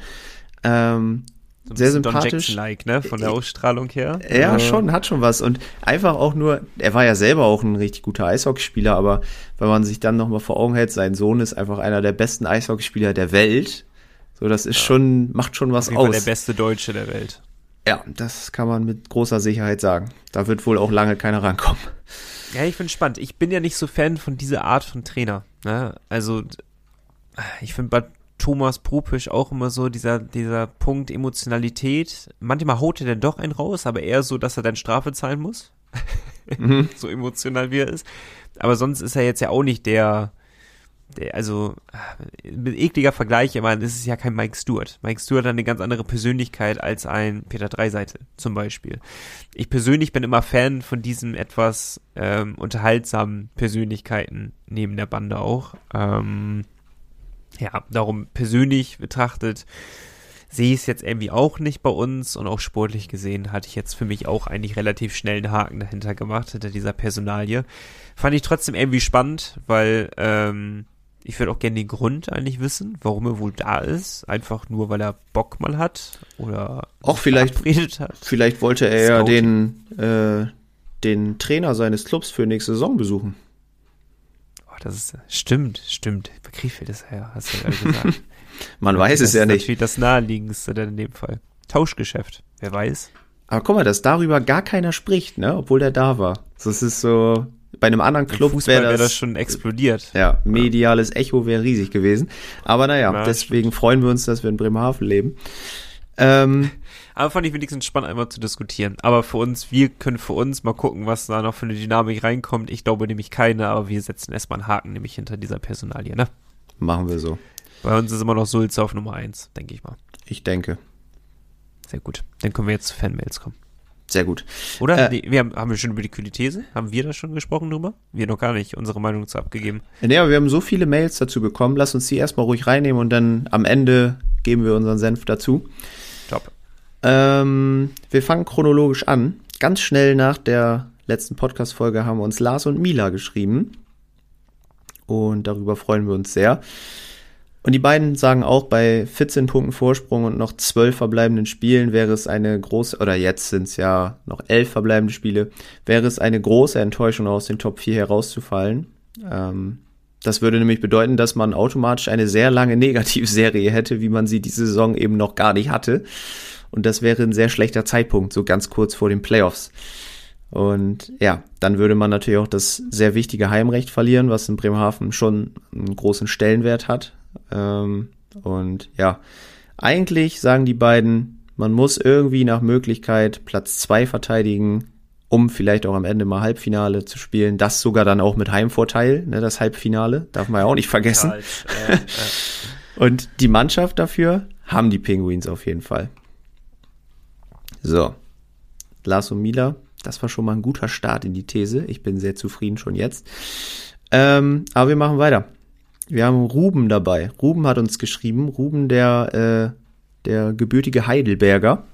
B: Ähm,
A: So ein
B: Sehr sympathisch.
A: Jackson-like, ne? Von der
B: Äh,
A: Ausstrahlung her.
B: Ja,
A: Äh,
B: schon, hat schon was. Und einfach auch nur, er war ja selber auch ein richtig guter Eishockeyspieler, aber wenn man sich dann nochmal vor Augen hält, sein Sohn ist einfach einer der besten Eishockeyspieler der Welt. So, das ist schon, macht schon was aus.
A: der beste Deutsche der Welt.
B: Ja, das kann man mit großer Sicherheit sagen. Da wird wohl auch lange keiner rankommen.
A: Ja, ich finde spannend. Ich bin ja nicht so Fan von dieser Art von Trainer. Ne? Also, ich finde bei Thomas Propisch auch immer so dieser, dieser Punkt Emotionalität. Manchmal haut er dann doch einen raus, aber eher so, dass er dann Strafe zahlen muss.
B: Mhm.
A: so emotional wie er ist. Aber sonst ist er jetzt ja auch nicht der, der also mit ekliger Vergleich, ich meine, es ist ja kein Mike Stewart. Mike Stewart hat eine ganz andere Persönlichkeit als ein Peter Dreiseitel zum Beispiel. Ich persönlich bin immer Fan von diesen etwas ähm, unterhaltsamen Persönlichkeiten neben der Bande auch. Ähm, ja, darum persönlich betrachtet sehe ich es jetzt irgendwie auch nicht bei uns und auch sportlich gesehen hatte ich jetzt für mich auch eigentlich relativ schnell einen Haken dahinter gemacht, hinter dieser Personalie. Fand ich trotzdem irgendwie spannend, weil ähm, ich würde auch gerne den Grund eigentlich wissen, warum er wohl da ist. Einfach nur, weil er Bock mal hat oder
B: Auch vielleicht-
A: hat.
B: Vielleicht wollte er ja den, äh, den Trainer seines Clubs für nächste Saison besuchen.
A: Das ist, stimmt, stimmt. Bei Krefeld ist er ja, hast du ja gesagt.
B: Man weiß
A: das
B: es ja
A: ist
B: nicht.
A: natürlich das naheliegendste dann in dem Fall. Tauschgeschäft, wer weiß.
B: Aber guck mal, dass darüber gar keiner spricht, ne? Obwohl der da war. Das ist so, bei einem anderen Club
A: wäre
B: das,
A: das schon explodiert.
B: ja, mediales Echo wäre riesig gewesen. Aber naja,
A: Ja,
B: deswegen freuen wir uns, dass wir in Bremerhaven leben. Ähm,
A: Aber fand ich wenigstens spannend, einmal zu diskutieren. Aber für uns, wir können für uns mal gucken, was da noch für eine Dynamik reinkommt. Ich glaube nämlich keine, aber wir setzen erstmal einen Haken nämlich hinter dieser Personalie, ne?
B: machen wir so.
A: Bei uns ist immer noch Sulze auf Nummer eins, denke ich mal.
B: Ich denke.
A: Sehr gut. Dann können wir jetzt zu Fanmails kommen.
B: Sehr gut.
A: Oder?
B: Äh,
A: nee, wir haben, haben wir schon über die Kühlithese? Haben wir da schon gesprochen drüber? Wir noch gar nicht unsere Meinung zu abgegeben.
B: Nee, aber wir haben so viele Mails dazu bekommen. Lass uns die erstmal ruhig reinnehmen und dann am Ende geben wir unseren Senf dazu.
A: Top.
B: Ähm, wir fangen chronologisch an. Ganz schnell nach der letzten Podcast-Folge haben uns Lars und Mila geschrieben. Und darüber freuen wir uns sehr. Und die beiden sagen auch, bei 14 Punkten Vorsprung und noch 12 verbleibenden Spielen wäre es eine große, oder jetzt sind es ja noch 11 verbleibende Spiele, wäre es eine große Enttäuschung aus den Top 4 herauszufallen. Ähm, das würde nämlich bedeuten, dass man automatisch eine sehr lange Negativserie hätte, wie man sie diese Saison eben noch gar nicht hatte. Und das wäre ein sehr schlechter Zeitpunkt, so ganz kurz vor den Playoffs. Und ja, dann würde man natürlich auch das sehr wichtige Heimrecht verlieren, was in Bremerhaven schon einen großen Stellenwert hat. Ähm, und ja, eigentlich sagen die beiden, man muss irgendwie nach Möglichkeit Platz zwei verteidigen, um vielleicht auch am Ende mal Halbfinale zu spielen. Das sogar dann auch mit Heimvorteil, ne, das Halbfinale, darf man ja auch nicht vergessen.
A: Äh, äh,
B: Und die Mannschaft dafür haben die Penguins auf jeden Fall. So. Lars und Mila, das war schon mal ein guter Start in die These. Ich bin sehr zufrieden schon jetzt. Ähm, aber wir machen weiter. Wir haben Ruben dabei. Ruben hat uns geschrieben. Ruben, der, äh, der gebürtige Heidelberger,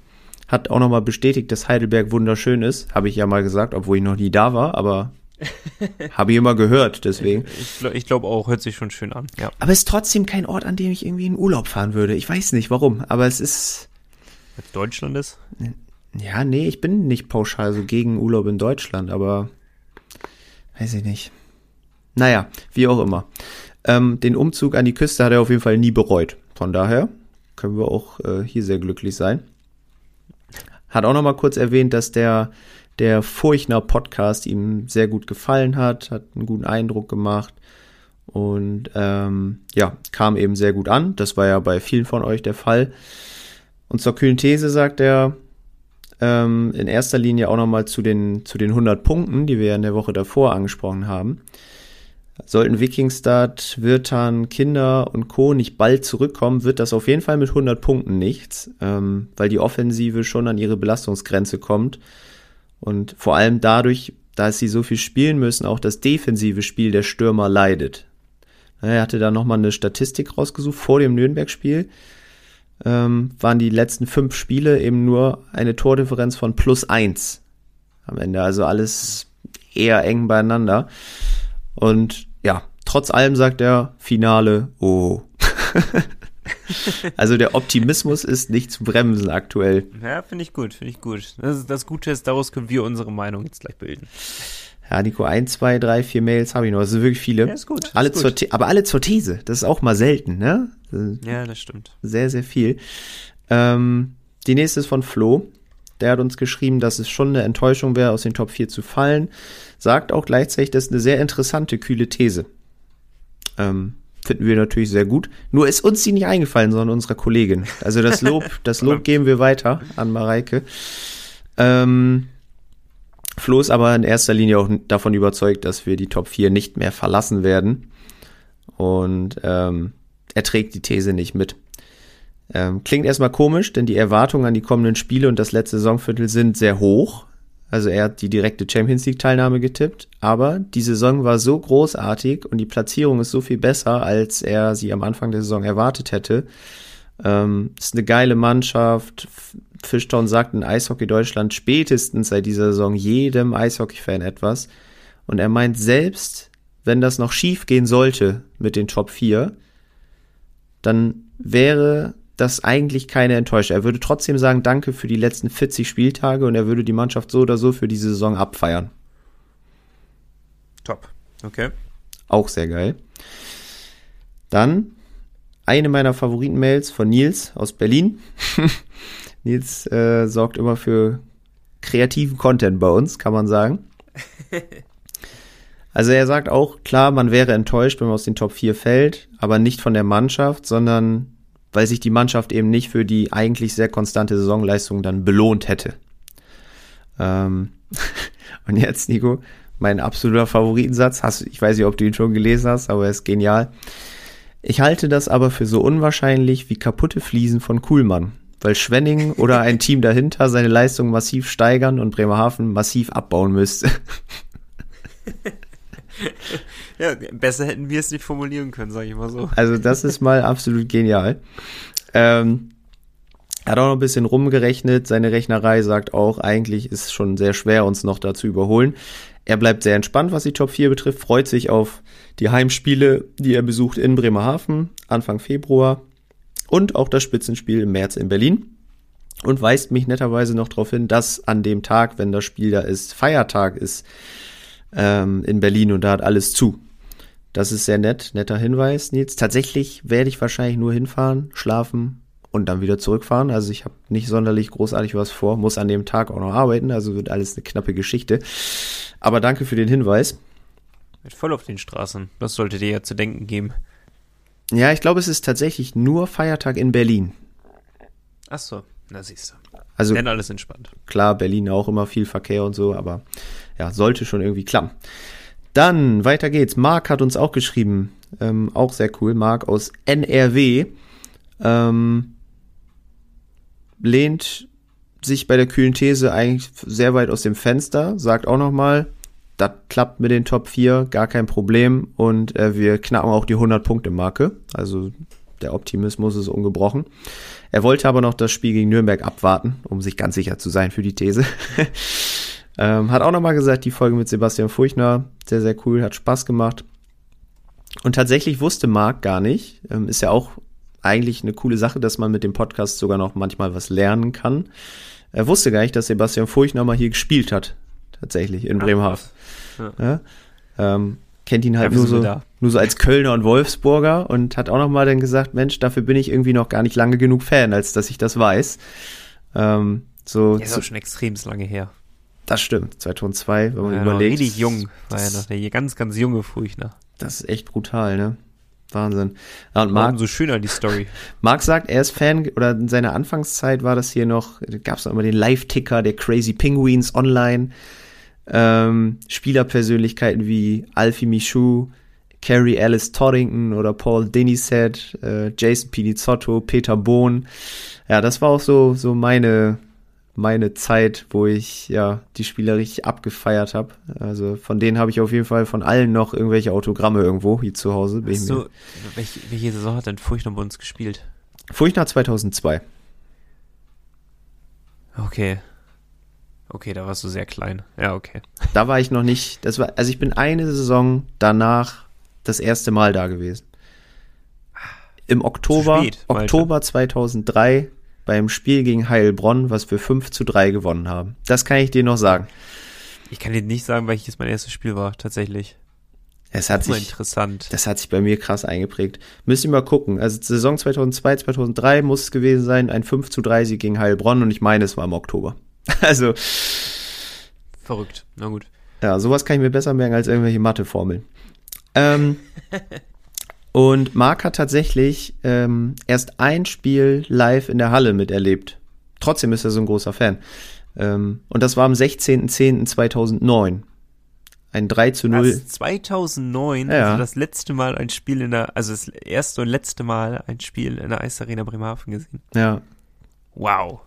B: hat auch nochmal bestätigt, dass Heidelberg wunderschön ist. Habe ich ja mal gesagt, obwohl ich noch nie da war, aber habe ich immer gehört, deswegen.
A: Ich, ich glaube auch, hört sich schon schön an. Ja.
B: Aber es ist trotzdem kein Ort, an dem ich irgendwie in Urlaub fahren würde. Ich weiß nicht warum, aber es ist.
A: Als Deutschland ist?
B: Ja, nee, ich bin nicht pauschal so gegen Urlaub in Deutschland, aber weiß ich nicht. Naja, wie auch immer. Ähm, den Umzug an die Küste hat er auf jeden Fall nie bereut. Von daher können wir auch äh, hier sehr glücklich sein. Hat auch noch mal kurz erwähnt, dass der der Furchner Podcast ihm sehr gut gefallen hat, hat einen guten Eindruck gemacht und ähm, ja, kam eben sehr gut an. Das war ja bei vielen von euch der Fall. Und zur kühlen These sagt er ähm, in erster Linie auch nochmal zu den, zu den 100 Punkten, die wir in der Woche davor angesprochen haben. Sollten Wikingstad, Wirtan, Kinder und Co. nicht bald zurückkommen, wird das auf jeden Fall mit 100 Punkten nichts, ähm, weil die Offensive schon an ihre Belastungsgrenze kommt. Und vor allem dadurch, dass sie so viel spielen müssen, auch das defensive Spiel der Stürmer leidet. Er hatte da nochmal eine Statistik rausgesucht vor dem Nürnberg-Spiel. Ähm, waren die letzten fünf Spiele eben nur eine Tordifferenz von plus eins am Ende. Also alles eher eng beieinander. Und ja, trotz allem sagt er Finale, oh. also der Optimismus ist nicht zu bremsen aktuell.
A: Ja, finde ich gut, finde ich gut. Das, das Gute ist, daraus können wir unsere Meinung jetzt gleich bilden.
B: Ja, Nico, ein, zwei, drei, vier Mails habe ich noch. Das sind wirklich viele.
A: Ja, ist gut.
B: Alle
A: ist
B: zur
A: gut.
B: Aber alle zur These. Das ist auch mal selten, ne?
A: Ja, das stimmt.
B: Sehr, sehr viel. Ähm, die nächste ist von Flo. Der hat uns geschrieben, dass es schon eine Enttäuschung wäre, aus den Top 4 zu fallen. Sagt auch gleichzeitig, das ist eine sehr interessante, kühle These. Ähm, finden wir natürlich sehr gut. Nur ist uns die nicht eingefallen, sondern unserer Kollegin. Also das Lob, das Lob geben wir weiter an Mareike. Ähm, Flo ist aber in erster Linie auch davon überzeugt, dass wir die Top 4 nicht mehr verlassen werden. Und ähm, er trägt die These nicht mit. Ähm, klingt erstmal komisch, denn die Erwartungen an die kommenden Spiele und das letzte Saisonviertel sind sehr hoch. Also er hat die direkte Champions League Teilnahme getippt, aber die Saison war so großartig und die Platzierung ist so viel besser, als er sie am Anfang der Saison erwartet hätte. Ähm, ist eine geile Mannschaft. Fischtown sagt in Eishockey Deutschland spätestens seit dieser Saison jedem Eishockey-Fan etwas. Und er meint selbst, wenn das noch schief gehen sollte mit den Top 4, dann wäre das eigentlich keine Enttäuschung. Er würde trotzdem sagen, danke für die letzten 40 Spieltage und er würde die Mannschaft so oder so für diese Saison abfeiern.
A: Top. Okay.
B: Auch sehr geil. Dann eine meiner Favoriten-Mails von Nils aus Berlin. Nils äh, sorgt immer für kreativen Content bei uns, kann man sagen. Also er sagt auch, klar, man wäre enttäuscht, wenn man aus den Top 4 fällt, aber nicht von der Mannschaft, sondern weil sich die Mannschaft eben nicht für die eigentlich sehr konstante Saisonleistung dann belohnt hätte. Ähm und jetzt, Nico, mein absoluter Favoritensatz, hast, ich weiß nicht, ob du ihn schon gelesen hast, aber er ist genial. Ich halte das aber für so unwahrscheinlich wie kaputte Fliesen von Kuhlmann, weil Schwenning oder ein Team dahinter seine Leistung massiv steigern und Bremerhaven massiv abbauen müsste.
A: Ja, besser hätten wir es nicht formulieren können, sage ich mal so.
B: Also das ist mal absolut genial. Ähm, hat auch noch ein bisschen rumgerechnet. Seine Rechnerei sagt auch, eigentlich ist es schon sehr schwer, uns noch da zu überholen. Er bleibt sehr entspannt, was die Top 4 betrifft, freut sich auf die Heimspiele, die er besucht in Bremerhaven Anfang Februar und auch das Spitzenspiel im März in Berlin und weist mich netterweise noch darauf hin, dass an dem Tag, wenn das Spiel da ist, Feiertag ist ähm, in Berlin und da hat alles zu. Das ist sehr nett, netter Hinweis, Nils. Tatsächlich werde ich wahrscheinlich nur hinfahren, schlafen und dann wieder zurückfahren. Also ich habe nicht sonderlich großartig was vor, muss an dem Tag auch noch arbeiten, also wird alles eine knappe Geschichte. Aber danke für den Hinweis.
A: Mit voll auf den Straßen. Das sollte dir ja zu denken geben.
B: Ja, ich glaube, es ist tatsächlich nur Feiertag in Berlin.
A: Ach so, na siehst du.
B: Also
A: Denn alles entspannt.
B: klar, Berlin auch immer viel Verkehr und so, aber ja, sollte schon irgendwie klappen. Dann, weiter geht's. Marc hat uns auch geschrieben, ähm, auch sehr cool. Marc aus NRW ähm, lehnt sich bei der kühlen These eigentlich sehr weit aus dem Fenster, sagt auch nochmal, das klappt mit den Top 4, gar kein Problem. Und äh, wir knacken auch die 100-Punkte-Marke. Also der Optimismus ist ungebrochen. Er wollte aber noch das Spiel gegen Nürnberg abwarten, um sich ganz sicher zu sein für die These. ähm, hat auch nochmal gesagt, die Folge mit Sebastian Furchner, sehr, sehr cool, hat Spaß gemacht. Und tatsächlich wusste Marc gar nicht, ähm, ist ja auch eigentlich eine coole Sache, dass man mit dem Podcast sogar noch manchmal was lernen kann. Er wusste gar nicht, dass Sebastian Furchner mal hier gespielt hat. Tatsächlich, in Bremerhaven. Ja. Ja, ähm, kennt ihn halt nur so, nur so als Kölner und Wolfsburger und hat auch noch mal dann gesagt, Mensch, dafür bin ich irgendwie noch gar nicht lange genug Fan, als dass ich das weiß. Ähm, so,
A: ja, ist
B: so,
A: auch schon extrem lange her.
B: Das stimmt, 2002, wenn man
A: ja,
B: überlegt.
A: Richtig jung, war ja noch der ganz, ganz junge Furchner.
B: Das ist echt brutal, ne? Wahnsinn.
A: Ja, und Marc, so schöner die Story.
B: Marc sagt, er ist Fan, oder in seiner Anfangszeit war das hier noch, gab es noch immer den Live-Ticker der Crazy Penguins online. Ähm, Spielerpersönlichkeiten wie Alfie Michou, Carrie Alice Torrington oder Paul Deniset, äh, Jason Pinizotto, Peter Bohn. Ja, das war auch so, so meine, meine Zeit, wo ich ja die Spieler richtig abgefeiert habe. Also von denen habe ich auf jeden Fall von allen noch irgendwelche Autogramme irgendwo hier zu Hause.
A: Bin so, welche, welche Saison hat denn Furchtner bei uns gespielt?
B: Furchtner 2002.
A: Okay. Okay, da warst du sehr klein. Ja, okay.
B: Da war ich noch nicht, das war, also ich bin eine Saison danach das erste Mal da gewesen. Im Oktober, spät, Oktober 2003 beim Spiel gegen Heilbronn, was wir 5 zu 3 gewonnen haben. Das kann ich dir noch sagen.
A: Ich kann dir nicht sagen, welches mein erstes Spiel war, tatsächlich.
B: Es hat sich,
A: interessant.
B: Das hat sich bei mir krass eingeprägt. Müsst ihr mal gucken. Also Saison 2002, 2003 muss es gewesen sein, ein 5 zu 3 Sieg gegen Heilbronn und ich meine, es war im Oktober. Also.
A: Verrückt. Na gut.
B: Ja, sowas kann ich mir besser merken als irgendwelche Matheformeln. Ähm, Und Marc hat tatsächlich ähm, erst ein Spiel live in der Halle miterlebt. Trotzdem ist er so ein großer Fan. Ähm, und das war am 16.10.2009. Ein 3 zu 0.
A: Was, 2009? Ja. Also das letzte Mal ein Spiel in der, also das erste und letzte Mal ein Spiel in der Eisarena Bremerhaven gesehen.
B: Ja.
A: Wow.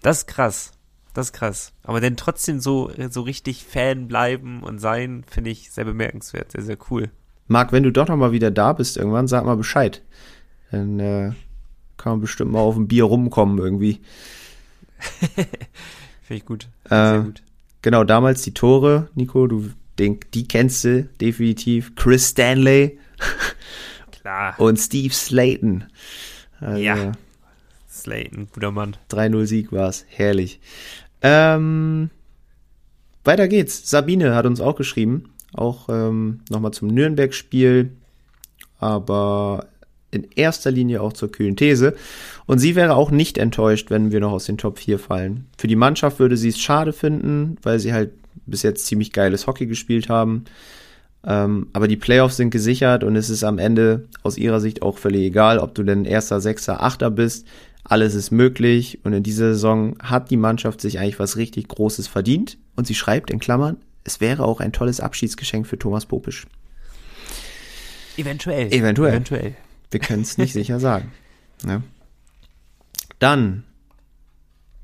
A: Das ist krass. Das ist krass. Aber dann trotzdem so, so richtig Fan bleiben und sein, finde ich sehr bemerkenswert. Sehr, sehr cool.
B: Marc, wenn du doch noch mal wieder da bist irgendwann, sag mal Bescheid. Dann äh, kann man bestimmt mal auf ein Bier rumkommen irgendwie.
A: Finde ich gut.
B: Äh, gut. Genau, damals die Tore, Nico, du den, die kennst du definitiv. Chris Stanley.
A: Klar.
B: Und Steve Slayton.
A: Also, ja. Slayton, guter Mann.
B: 3-0 Sieg war's. Herrlich. Ähm, weiter geht's. Sabine hat uns auch geschrieben auch ähm, nochmal zum Nürnberg-Spiel, aber in erster Linie auch zur kühlen These. Und sie wäre auch nicht enttäuscht, wenn wir noch aus den Top 4 fallen. Für die Mannschaft würde sie es schade finden, weil sie halt bis jetzt ziemlich geiles Hockey gespielt haben. Ähm, aber die Playoffs sind gesichert und es ist am Ende aus ihrer Sicht auch völlig egal, ob du denn Erster, Sechster, Achter bist. Alles ist möglich und in dieser Saison hat die Mannschaft sich eigentlich was richtig Großes verdient. Und sie schreibt in Klammern, es wäre auch ein tolles Abschiedsgeschenk für Thomas Popisch.
A: Eventuell.
B: Eventuell. Eventuell. Wir können es nicht sicher sagen. Ja. Dann,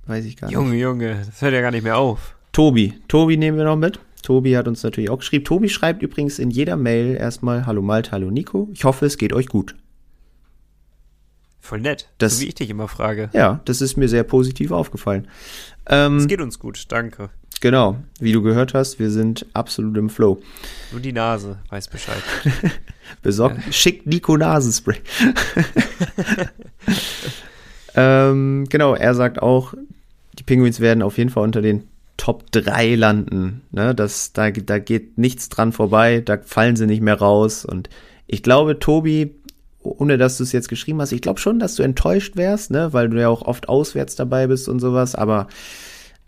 B: weiß ich gar
A: Junge,
B: nicht.
A: Junge, Junge, das hört ja gar nicht mehr auf.
B: Tobi. Tobi nehmen wir noch mit. Tobi hat uns natürlich auch geschrieben. Tobi schreibt übrigens in jeder Mail erstmal Hallo Malte, Hallo Nico. Ich hoffe, es geht euch gut.
A: Voll nett,
B: das,
A: so wie ich dich immer frage.
B: Ja, das ist mir sehr positiv aufgefallen.
A: Ähm, es geht uns gut, danke.
B: Genau, wie du gehört hast, wir sind absolut im Flow.
A: Nur die Nase weiß Bescheid.
B: Besorgt, ja. schickt Nico Nasenspray. ähm, genau, er sagt auch, die Penguins werden auf jeden Fall unter den Top 3 landen. Ne? Das, da, da geht nichts dran vorbei, da fallen sie nicht mehr raus. Und ich glaube, Tobi, ohne dass du es jetzt geschrieben hast, ich glaube schon, dass du enttäuscht wärst, ne? weil du ja auch oft auswärts dabei bist und sowas, aber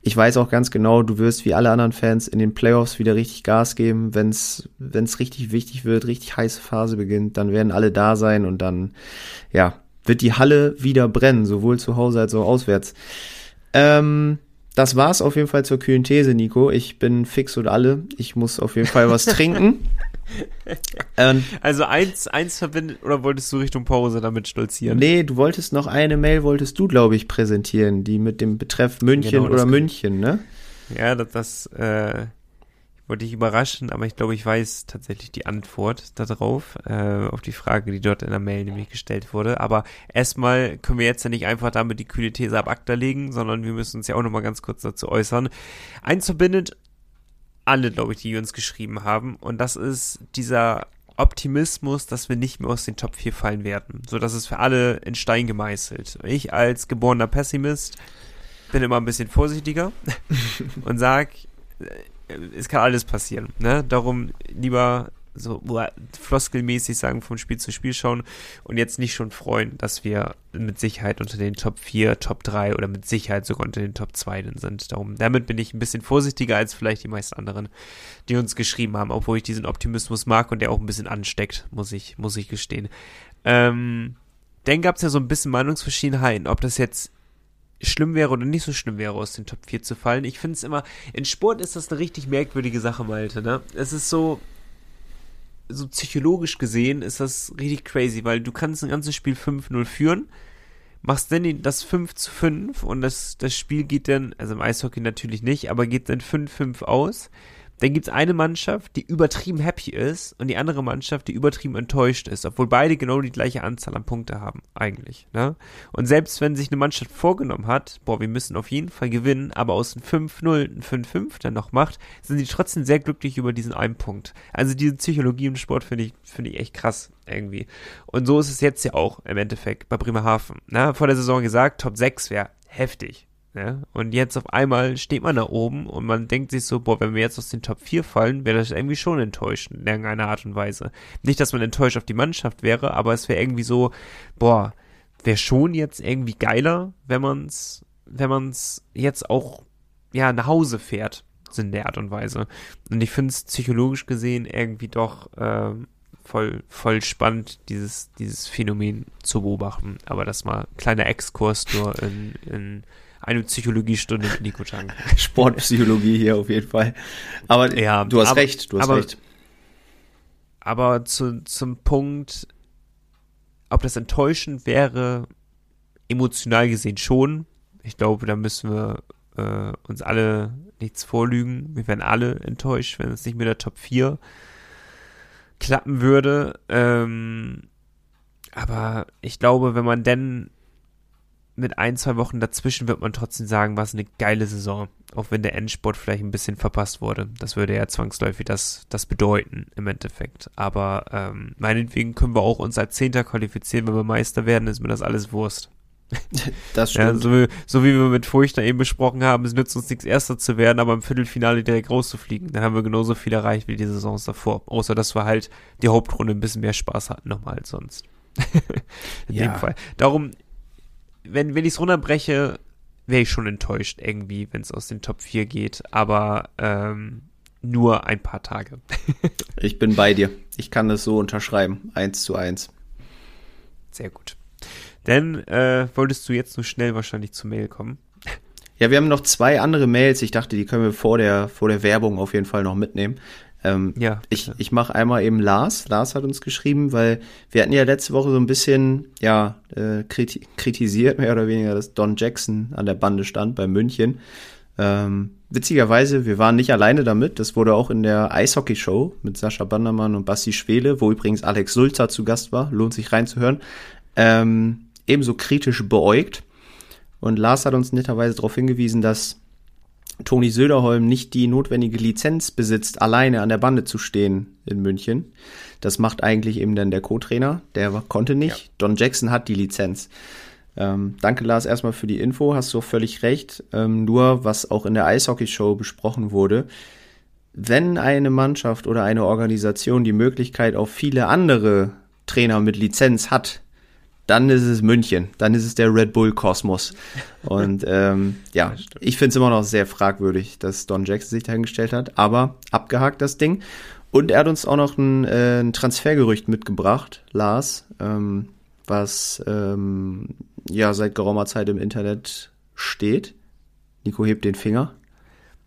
B: ich weiß auch ganz genau, du wirst wie alle anderen Fans in den Playoffs wieder richtig Gas geben. Wenn es richtig wichtig wird, richtig heiße Phase beginnt, dann werden alle da sein und dann, ja, wird die Halle wieder brennen, sowohl zu Hause als auch auswärts. Ähm, das war's auf jeden Fall zur kühlen These, Nico. Ich bin fix und alle. Ich muss auf jeden Fall was trinken.
A: ähm, also eins, eins verbindet, oder wolltest du Richtung Pause damit stolzieren?
B: Nee, du wolltest noch eine Mail, wolltest du, glaube ich, präsentieren, die mit dem Betreff München genau, oder München, ne?
A: Ja, das, das äh, wollte dich überraschen, aber ich glaube, ich weiß tatsächlich die Antwort darauf, äh, auf die Frage, die dort in der Mail nämlich gestellt wurde. Aber erstmal können wir jetzt ja nicht einfach damit die kühle These ab Akta legen, sondern wir müssen uns ja auch nochmal ganz kurz dazu äußern. Eins verbindet alle, glaube ich, die uns geschrieben haben. Und das ist dieser Optimismus, dass wir nicht mehr aus den Top 4 fallen werden. So, das ist für alle in Stein gemeißelt. Ich als geborener Pessimist bin immer ein bisschen vorsichtiger und sag, äh, es kann alles passieren. Ne? Darum lieber so floskelmäßig sagen, vom Spiel zu Spiel schauen und jetzt nicht schon freuen, dass wir mit Sicherheit unter den Top 4, Top 3 oder mit Sicherheit sogar unter den Top 2 sind. Darum, damit bin ich ein bisschen vorsichtiger als vielleicht die meisten anderen, die uns geschrieben haben, obwohl ich diesen Optimismus mag und der auch ein bisschen ansteckt, muss ich, muss ich gestehen. Ähm, dann gab es ja so ein bisschen Meinungsverschiedenheiten, ob das jetzt schlimm wäre oder nicht so schlimm wäre, aus den Top 4 zu fallen. Ich finde es immer, in Sport ist das eine richtig merkwürdige Sache, Malte, ne? Es ist so, so psychologisch gesehen ist das richtig crazy, weil du kannst ein ganzes Spiel 5-0 führen, machst dann das 5 zu 5 und das, das Spiel geht dann, also im Eishockey natürlich nicht, aber geht dann 5-5 aus dann gibt's eine Mannschaft, die übertrieben happy ist und die andere Mannschaft, die übertrieben enttäuscht ist, obwohl beide genau die gleiche Anzahl an Punkte haben, eigentlich. Ne? Und selbst wenn sich eine Mannschaft vorgenommen hat, boah, wir müssen auf jeden Fall gewinnen, aber aus einem 5-0 ein 5-5 dann noch macht, sind die trotzdem sehr glücklich über diesen einen Punkt. Also diese Psychologie im Sport finde ich, finde ich echt krass irgendwie. Und so ist es jetzt ja auch im Endeffekt bei Bremerhaven. Ne? Vor der Saison gesagt, Top 6 wäre heftig. Ja? Und jetzt auf einmal steht man da oben und man denkt sich so, boah, wenn wir jetzt aus den Top 4 fallen, wäre das irgendwie schon enttäuschend in irgendeiner Art und Weise. Nicht, dass man enttäuscht auf die Mannschaft wäre, aber es wäre irgendwie so, boah, wäre schon jetzt irgendwie geiler, wenn man's, wenn man's jetzt auch, ja, nach Hause fährt, in der Art und Weise. Und ich finde es psychologisch gesehen irgendwie doch, äh, voll, voll spannend, dieses, dieses Phänomen zu beobachten. Aber das mal kleiner Exkurs nur in, in eine Psychologiestunde mit Nico Chang.
B: Sportpsychologie hier auf jeden Fall. Aber ja, du hast aber, recht, du hast
A: aber,
B: recht.
A: Aber zu, zum Punkt, ob das enttäuschend wäre, emotional gesehen schon. Ich glaube, da müssen wir äh, uns alle nichts vorlügen. Wir wären alle enttäuscht, wenn es nicht mit der Top 4 klappen würde. Ähm, aber ich glaube, wenn man denn mit ein, zwei Wochen dazwischen wird man trotzdem sagen, war es eine geile Saison. Auch wenn der Endsport vielleicht ein bisschen verpasst wurde. Das würde ja zwangsläufig das, das bedeuten im Endeffekt. Aber ähm, meinetwegen können wir auch uns als Zehnter qualifizieren, wenn wir Meister werden, ist mir das alles Wurst.
B: Das stimmt. Ja,
A: so, wie, so wie wir mit Furchter eben besprochen haben, es nützt uns nichts, Erster zu werden, aber im Viertelfinale direkt rauszufliegen. Dann haben wir genauso viel erreicht wie die Saisons davor. Außer, dass wir halt die Hauptrunde ein bisschen mehr Spaß hatten nochmal als sonst. In ja. dem Fall. Darum, wenn, wenn ich es runterbreche, wäre ich schon enttäuscht irgendwie, wenn es aus den Top 4 geht, aber ähm, nur ein paar Tage.
B: ich bin bei dir. Ich kann das so unterschreiben. Eins zu eins.
A: Sehr gut. Denn äh, wolltest du jetzt so schnell wahrscheinlich zur Mail kommen?
B: Ja, wir haben noch zwei andere Mails. Ich dachte, die können wir vor der, vor der Werbung auf jeden Fall noch mitnehmen. Ähm, ja. Ich, ich mache einmal eben Lars. Lars hat uns geschrieben, weil wir hatten ja letzte Woche so ein bisschen, ja, äh, kriti kritisiert, mehr oder weniger, dass Don Jackson an der Bande stand bei München. Ähm, witzigerweise, wir waren nicht alleine damit. Das wurde auch in der Eishockey-Show mit Sascha Bandermann und Basti Schwele, wo übrigens Alex Sulzer zu Gast war, lohnt sich reinzuhören, ähm, ebenso kritisch beäugt. Und Lars hat uns netterweise darauf hingewiesen, dass Toni Söderholm nicht die notwendige Lizenz besitzt, alleine an der Bande zu stehen in München. Das macht eigentlich eben dann der Co-Trainer. Der konnte nicht. Ja. Don Jackson hat die Lizenz. Ähm, danke, Lars, erstmal für die Info. Hast du völlig recht. Ähm, nur, was auch in der Eishockey-Show besprochen wurde, wenn eine Mannschaft oder eine Organisation die Möglichkeit auf viele andere Trainer mit Lizenz hat, dann ist es München, dann ist es der Red Bull Kosmos. Und ähm, ja, ich finde es immer noch sehr fragwürdig, dass Don Jackson sich dahingestellt hat, aber abgehakt das Ding. Und er hat uns auch noch ein, äh, ein Transfergerücht mitgebracht, Lars, ähm, was ähm, ja seit geraumer Zeit im Internet steht. Nico hebt den Finger.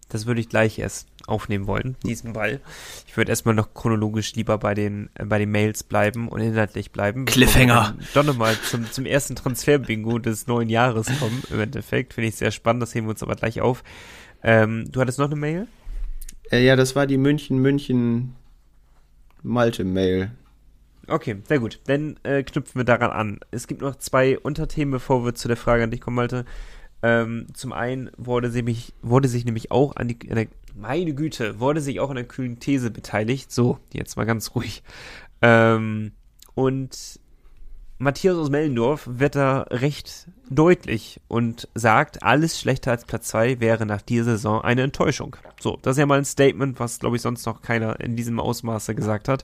A: Das würde ich gleich erst aufnehmen wollen, diesen Ball. Ich würde erstmal noch chronologisch lieber bei den, äh, bei den Mails bleiben und inhaltlich bleiben.
B: Cliffhanger!
A: Doch nochmal zum, zum ersten Transfer-Bingo des neuen Jahres kommen, im Endeffekt. Finde ich sehr spannend, das heben wir uns aber gleich auf. Ähm, du hattest noch eine Mail?
B: Äh, ja, das war die München-München-Malte-Mail.
A: Okay, sehr gut. Dann äh, knüpfen wir daran an. Es gibt noch zwei Unterthemen, bevor wir zu der Frage an dich kommen, Malte. Ähm, zum einen wurde, sie mich, wurde sich nämlich auch an die, an der, meine Güte, wurde sich auch an der kühlen These beteiligt. So, jetzt mal ganz ruhig. Ähm, und Matthias aus Mellendorf wird da recht deutlich und sagt, alles schlechter als Platz 2 wäre nach dieser Saison eine Enttäuschung. So, das ist ja mal ein Statement, was, glaube ich, sonst noch keiner in diesem Ausmaße gesagt hat.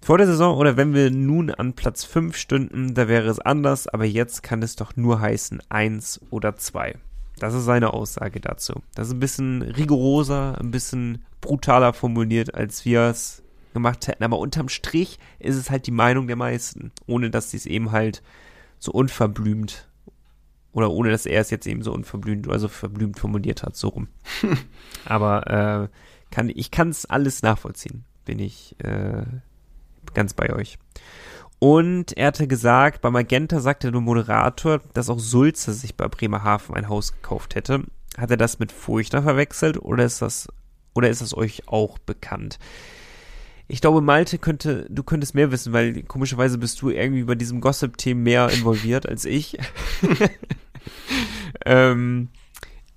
A: Vor der Saison oder wenn wir nun an Platz 5 stünden, da wäre es anders, aber jetzt kann es doch nur heißen 1 oder 2. Das ist seine Aussage dazu. Das ist ein bisschen rigoroser, ein bisschen brutaler formuliert, als wir es gemacht hätten. Aber unterm Strich ist es halt die Meinung der meisten, ohne dass sie es eben halt so unverblümt oder ohne dass er es jetzt eben so unverblümt, also verblümt formuliert hat, so rum. Aber äh, kann, ich kann es alles nachvollziehen, bin ich äh, ganz bei euch. Und er hatte gesagt, bei Magenta sagte der Moderator, dass auch Sulze sich bei Bremerhaven ein Haus gekauft hätte. Hat er das mit Furchtner verwechselt oder ist das, oder ist das euch auch bekannt? Ich glaube, Malte könnte, du könntest mehr wissen, weil komischerweise bist du irgendwie bei diesem Gossip-Thema mehr involviert als ich. ähm,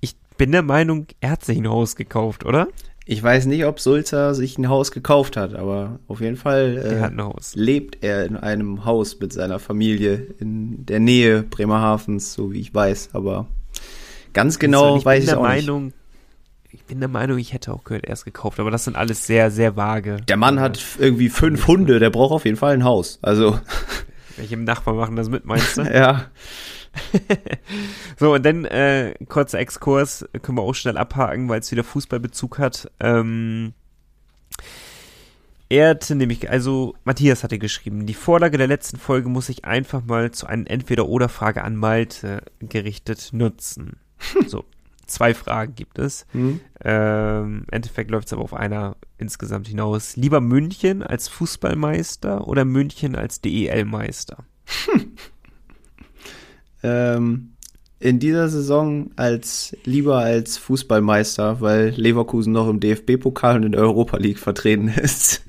A: ich bin der Meinung, er hat sich ein Haus gekauft, oder?
B: Ich weiß nicht, ob Sulzer sich ein Haus gekauft hat, aber auf jeden Fall äh, lebt er in einem Haus mit seiner Familie in der Nähe Bremerhavens, so wie ich weiß. Aber ganz genau
A: ich
B: weiß
A: bin
B: ich
A: der
B: auch
A: Meinung, Ich bin der Meinung, ich hätte auch gehört, er ist gekauft, aber das sind alles sehr, sehr vage.
B: nicht. Der Mann hat irgendwie fünf Hunde, der braucht auf jeden Fall ein Haus. Also,
A: Welche Nachbarn machen das mit, meinst du?
B: ja.
A: So, und dann äh, kurzer Exkurs, können wir auch schnell abhaken, weil es wieder Fußballbezug hat. Ähm, er hatte nämlich, also Matthias hatte geschrieben, die Vorlage der letzten Folge muss ich einfach mal zu einer Entweder-Oder-Frage an Malte gerichtet nutzen. So, zwei Fragen gibt es.
B: Hm?
A: Ähm, Im Endeffekt läuft es aber auf einer insgesamt hinaus. Lieber München als Fußballmeister oder München als DEL-Meister?
B: Ähm, in dieser Saison als lieber als Fußballmeister, weil Leverkusen noch im DFB-Pokal und in der Europa League vertreten ist.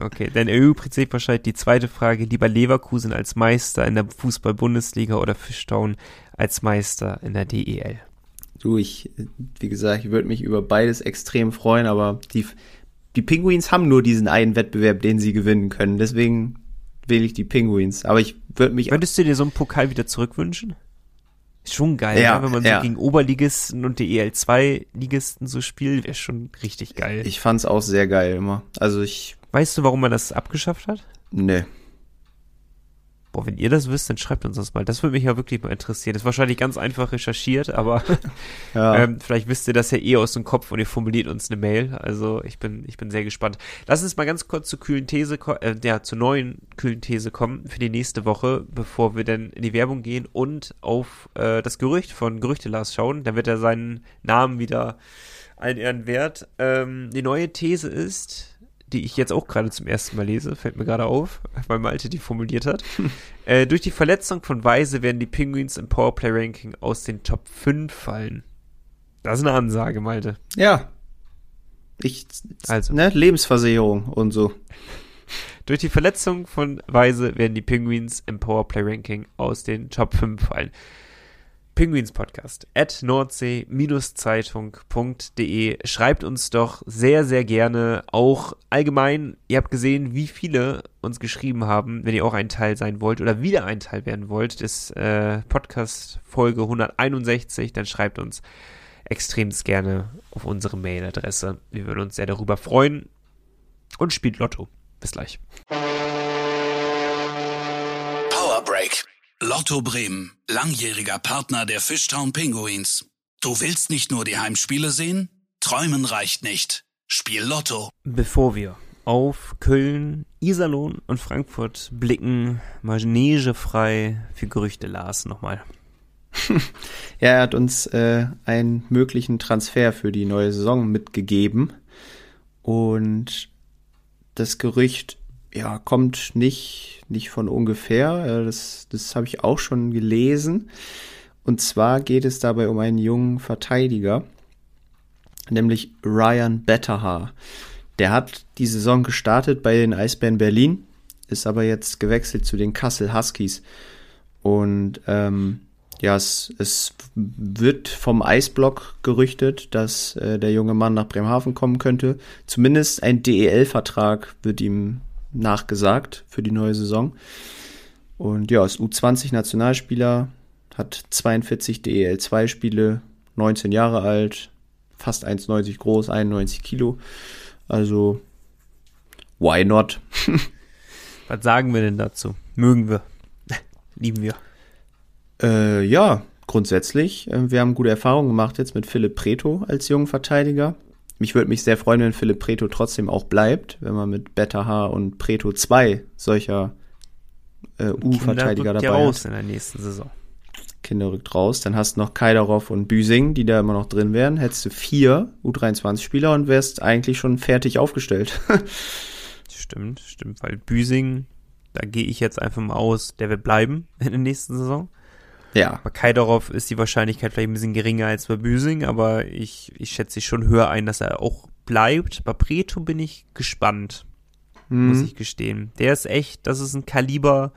A: Okay, dann erübrigt sich wahrscheinlich die zweite Frage, lieber Leverkusen als Meister in der Fußball-Bundesliga oder Fischtown als Meister in der DEL.
B: Du, ich, wie gesagt, ich würde mich über beides extrem freuen, aber die, die Penguins haben nur diesen einen Wettbewerb, den sie gewinnen können. Deswegen wähle ich die Penguins. Aber ich würde mich
A: Könntest du dir so einen Pokal wieder zurückwünschen? Ist schon geil,
B: Ja,
A: ne? wenn man so
B: ja.
A: gegen Oberligisten und DEL 2 Ligisten so spielt, wäre schon richtig geil.
B: Ich fand's auch sehr geil immer. Also ich,
A: weißt du, warum man das abgeschafft hat?
B: ne.
A: Boah, wenn ihr das wisst, dann schreibt uns das mal. Das würde mich ja wirklich mal interessieren. Das ist wahrscheinlich ganz einfach recherchiert, aber
B: Ja.
A: ähm, vielleicht wisst ihr das ja eh aus dem Kopf und ihr formuliert uns eine Mail. Also ich bin, ich bin sehr gespannt. Lass uns mal ganz kurz zur kühlen These, äh, ja, zur neuen kühlen These kommen für die nächste Woche, bevor wir dann in die Werbung gehen und auf äh, das Gerücht von Gerüchte Lars schauen. Dann wird er seinen Namen wieder allen Ehren wert. Ähm, die neue These ist, die ich jetzt auch gerade zum ersten Mal lese, fällt mir gerade auf, weil Malte die formuliert hat. äh, durch die Verletzung von Weise werden die Penguins im Powerplay-Ranking aus den Top 5 fallen. Das ist eine Ansage, Malte.
B: Ja. Ich,
A: Also.
B: ne, Lebensversicherung und so.
A: Durch die Verletzung von Weise werden die Penguins im Powerplay-Ranking aus den Top 5 fallen. Penguins Podcast at nordsee-zeitung.de. Schreibt uns doch sehr, sehr gerne. Auch allgemein, ihr habt gesehen, wie viele uns geschrieben haben, wenn ihr auch ein Teil sein wollt oder wieder ein Teil werden wollt des äh, Podcast Folge 161, dann schreibt uns extremst gerne auf unsere Mailadresse. Wir würden uns sehr darüber freuen. Und spielt Lotto. Bis gleich.
C: Power Break. Lotto Bremen, langjähriger Partner der Fishtown Pinguins. Du willst nicht nur die Heimspiele sehen? Träumen reicht nicht. Spiel Lotto.
A: Bevor wir auf Köln, Iserlohn und Frankfurt blicken, manegefrei für Gerüchte Lars nochmal.
B: Ja, er hat uns äh, einen möglichen Transfer für die neue Saison mitgegeben. Und das Gerücht, ja, kommt nicht, nicht von ungefähr. Äh, Das, das habe ich auch schon gelesen. Und zwar geht es dabei um einen jungen Verteidiger. nämlich Ryan Betterhaar. Der hat die Saison gestartet bei den Eisbären Berlin, ist aber jetzt gewechselt zu den Kassel Huskies. Und ähm, ja, es, es wird vom Eisblock gerüchtet, dass äh, der junge Mann nach Bremerhaven kommen könnte. Zumindest ein DEL-Vertrag wird ihm nachgesagt für die neue Saison. Und ja, ist U20-Nationalspieler, hat 42 DEL-2-Spiele, 19 Jahre alt, fast 1,90 groß, 91 Kilo. Also, why not?
A: Was sagen wir denn dazu? Mögen wir. Lieben wir.
B: Äh, ja, grundsätzlich. Äh, wir haben gute Erfahrungen gemacht jetzt mit Philipp Preto als jungen Verteidiger. Mich würde mich sehr freuen, wenn Philipp Preto trotzdem auch bleibt, wenn man mit Beta H und Preto zwei solcher äh, U-Verteidiger dabei
A: raus
B: hat.
A: in der nächsten Saison.
B: Kinder rückt raus. Dann hast du noch Kaidarov und Büsing, die da immer noch drin wären. Hättest du vier U23-Spieler und wärst eigentlich schon fertig aufgestellt.
A: stimmt, stimmt, weil Büsing, da gehe ich jetzt einfach mal aus, der wird bleiben in der nächsten Saison.
B: Ja.
A: Bei Kaidarov ist die Wahrscheinlichkeit vielleicht ein bisschen geringer als bei Büsing, aber ich, ich schätze schon höher ein, dass er auch bleibt. Bei Preto bin ich gespannt, muss
B: Hm.
A: ich gestehen. Der ist echt, das ist ein Kaliber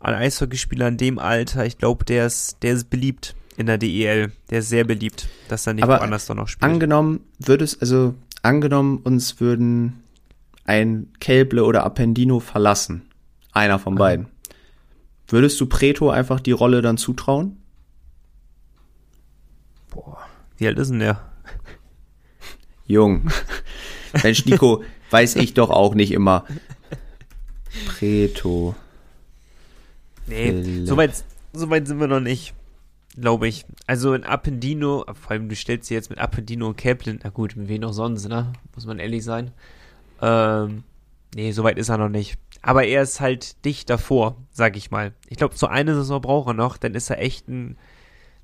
A: an Eishockeyspieler in dem Alter. Ich glaube, der ist, der ist beliebt in der DEL. Der ist sehr beliebt, dass er nicht
B: Aber
A: woanders doch noch spielt.
B: Angenommen, würde es, also angenommen, uns würden ein Kelble oder Appendino verlassen. Einer von beiden. Würdest du Preto einfach die Rolle dann zutrauen?
A: Boah, wie alt ist denn der?
B: Jung. Mensch, Nico, weiß ich doch auch nicht immer. Preto.
A: Nee, soweit so weit sind wir noch nicht, glaube ich. Also in Appendino, vor allem du stellst dir jetzt mit Appendino und Kaplan, na gut, mit wen auch sonst, ne? Muss man ehrlich sein. Ähm, nee, soweit ist er noch nicht. Aber er ist halt dicht davor, sag ich mal. Ich glaube, so eine Saison braucht er noch, dann ist er echt ein,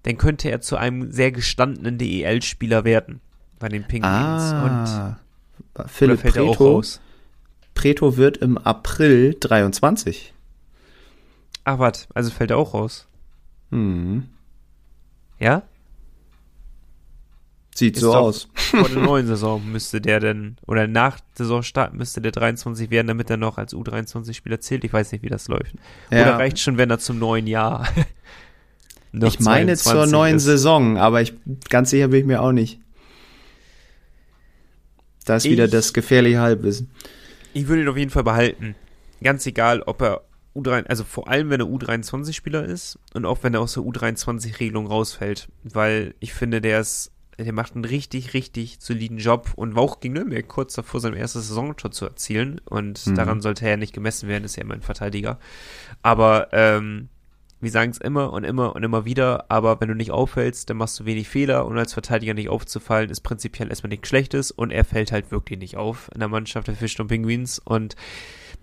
A: dann könnte er zu einem sehr gestandenen DEL-Spieler werden bei den Penguins. Und
B: Ah.
A: oder
B: Philipp
A: fällt er auch
B: Preto.
A: raus?
B: Preto wird im April 23.
A: Ach, was, also fällt er auch raus.
B: Hm.
A: Ja?
B: Sieht
A: Ist
B: so aus.
A: Vor der neuen Saison müsste der denn, oder nach Saisonstart müsste der 23 werden, damit er noch als U23-Spieler zählt. Ich weiß nicht, wie das läuft.
B: Ja.
A: Oder reicht schon, wenn er zum neuen Jahr.
B: ich meine
A: 22
B: zur neuen
A: ist.
B: Saison, aber ich ganz sicher bin ich mir auch nicht. Da ist wieder
A: Ich-
B: das gefährliche Halbwissen.
A: Ich würde ihn auf jeden Fall behalten. Ganz egal, ob er U3, also vor allem, wenn er U23-Spieler ist und auch wenn er aus der U23-Regelung rausfällt. Weil ich finde, der ist, der macht einen richtig, richtig soliden Job. Und war auch gegen Nürnberg kurz davor, sein erstes Saisontor zu erzielen. Und
B: Mhm.
A: daran sollte er ja nicht gemessen werden, ist ja immer ein Verteidiger. Aber, ähm, wir sagen es immer und immer und immer wieder, aber wenn du nicht auffällst, dann machst du wenig Fehler. Und als Verteidiger nicht aufzufallen, ist prinzipiell erstmal nichts Schlechtes. Und er fällt halt wirklich nicht auf in der Mannschaft. Der Fischton Penguins und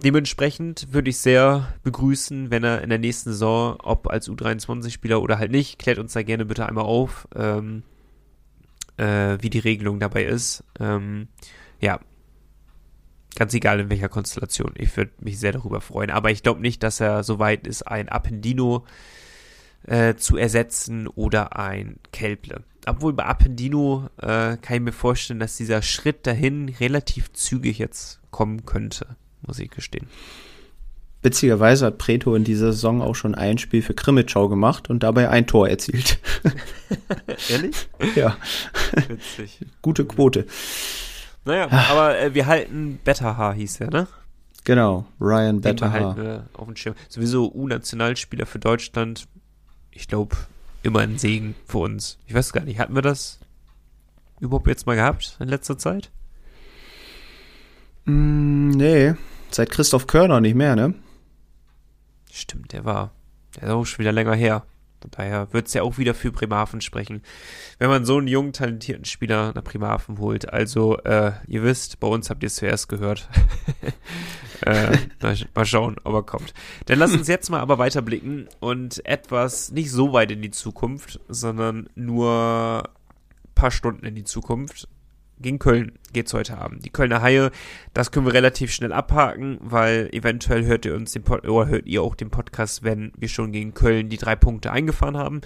A: dementsprechend würde ich sehr begrüßen, wenn er in der nächsten Saison, ob als U23-Spieler oder halt nicht, klärt uns da gerne bitte einmal auf, ähm, äh, wie die Regelung dabei ist. Ähm, ja, Ganz egal in welcher Konstellation. Ich würde mich sehr darüber freuen. Aber ich glaube nicht, dass er so weit ist, ein Appendino äh, zu ersetzen oder ein Kelble. Obwohl bei Appendino äh, kann ich mir vorstellen, dass dieser Schritt dahin relativ zügig jetzt kommen könnte, muss ich gestehen.
B: Witzigerweise hat Preto in dieser Saison auch schon ein Spiel für Krimitschau gemacht und dabei ein Tor erzielt.
A: Ehrlich?
B: ja,
A: Witzig.
B: gute Quote.
A: Naja, aber äh, wir halten Betterhaar hieß er, ne?
B: Genau, Ryan Betterhaar.
A: wir auf dem Schirm. Sowieso U-Nationalspieler für Deutschland. Ich glaube, immer ein Segen für uns. Ich weiß gar nicht, hatten wir das überhaupt jetzt mal gehabt in letzter Zeit?
B: Mm, nee, seit Christoph Körner nicht mehr, ne?
A: Stimmt, der war. Der ist auch schon wieder länger her. Von daher wird es ja auch wieder für Bremerhaven sprechen. Wenn man so einen jungen, talentierten Spieler nach Bremerhaven holt. Also, äh, ihr wisst, bei uns habt ihr es zuerst gehört. äh, mal, schauen, ob er kommt. Dann lasst uns jetzt mal aber weiterblicken und etwas nicht so weit in die Zukunft, sondern nur paar Stunden in die Zukunft. Gegen Köln geht's heute Abend. Die Kölner Haie, das können wir relativ schnell abhaken, weil eventuell hört ihr uns den Pod oder hört ihr auch den Podcast, wenn wir schon gegen Köln die drei Punkte eingefahren haben.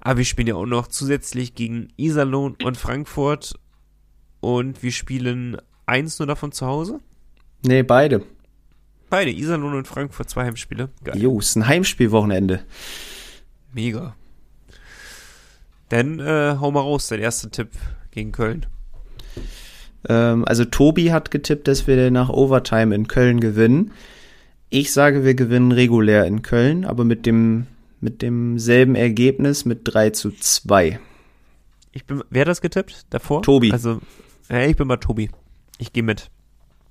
A: Aber wir spielen ja auch noch zusätzlich gegen Iserlohn und Frankfurt. und wir spielen eins nur davon zu Hause.
B: Nee, beide.
A: Beide, Iserlohn und Frankfurt, zwei Heimspiele.
B: Geil. Jo, ist ein Heimspielwochenende.
A: Mega. Dann äh, hau mal raus, dein erster Tipp gegen Köln.
B: Ähm, also Tobi hat getippt, dass wir nach Overtime in Köln gewinnen. Ich sage, wir gewinnen regulär in Köln, aber mit dem mit demselben Ergebnis mit 3 zu 2.
A: Ich bin, wer hat das getippt davor?
B: Tobi.
A: Also, ja, ich bin mal Tobi. Ich gehe mit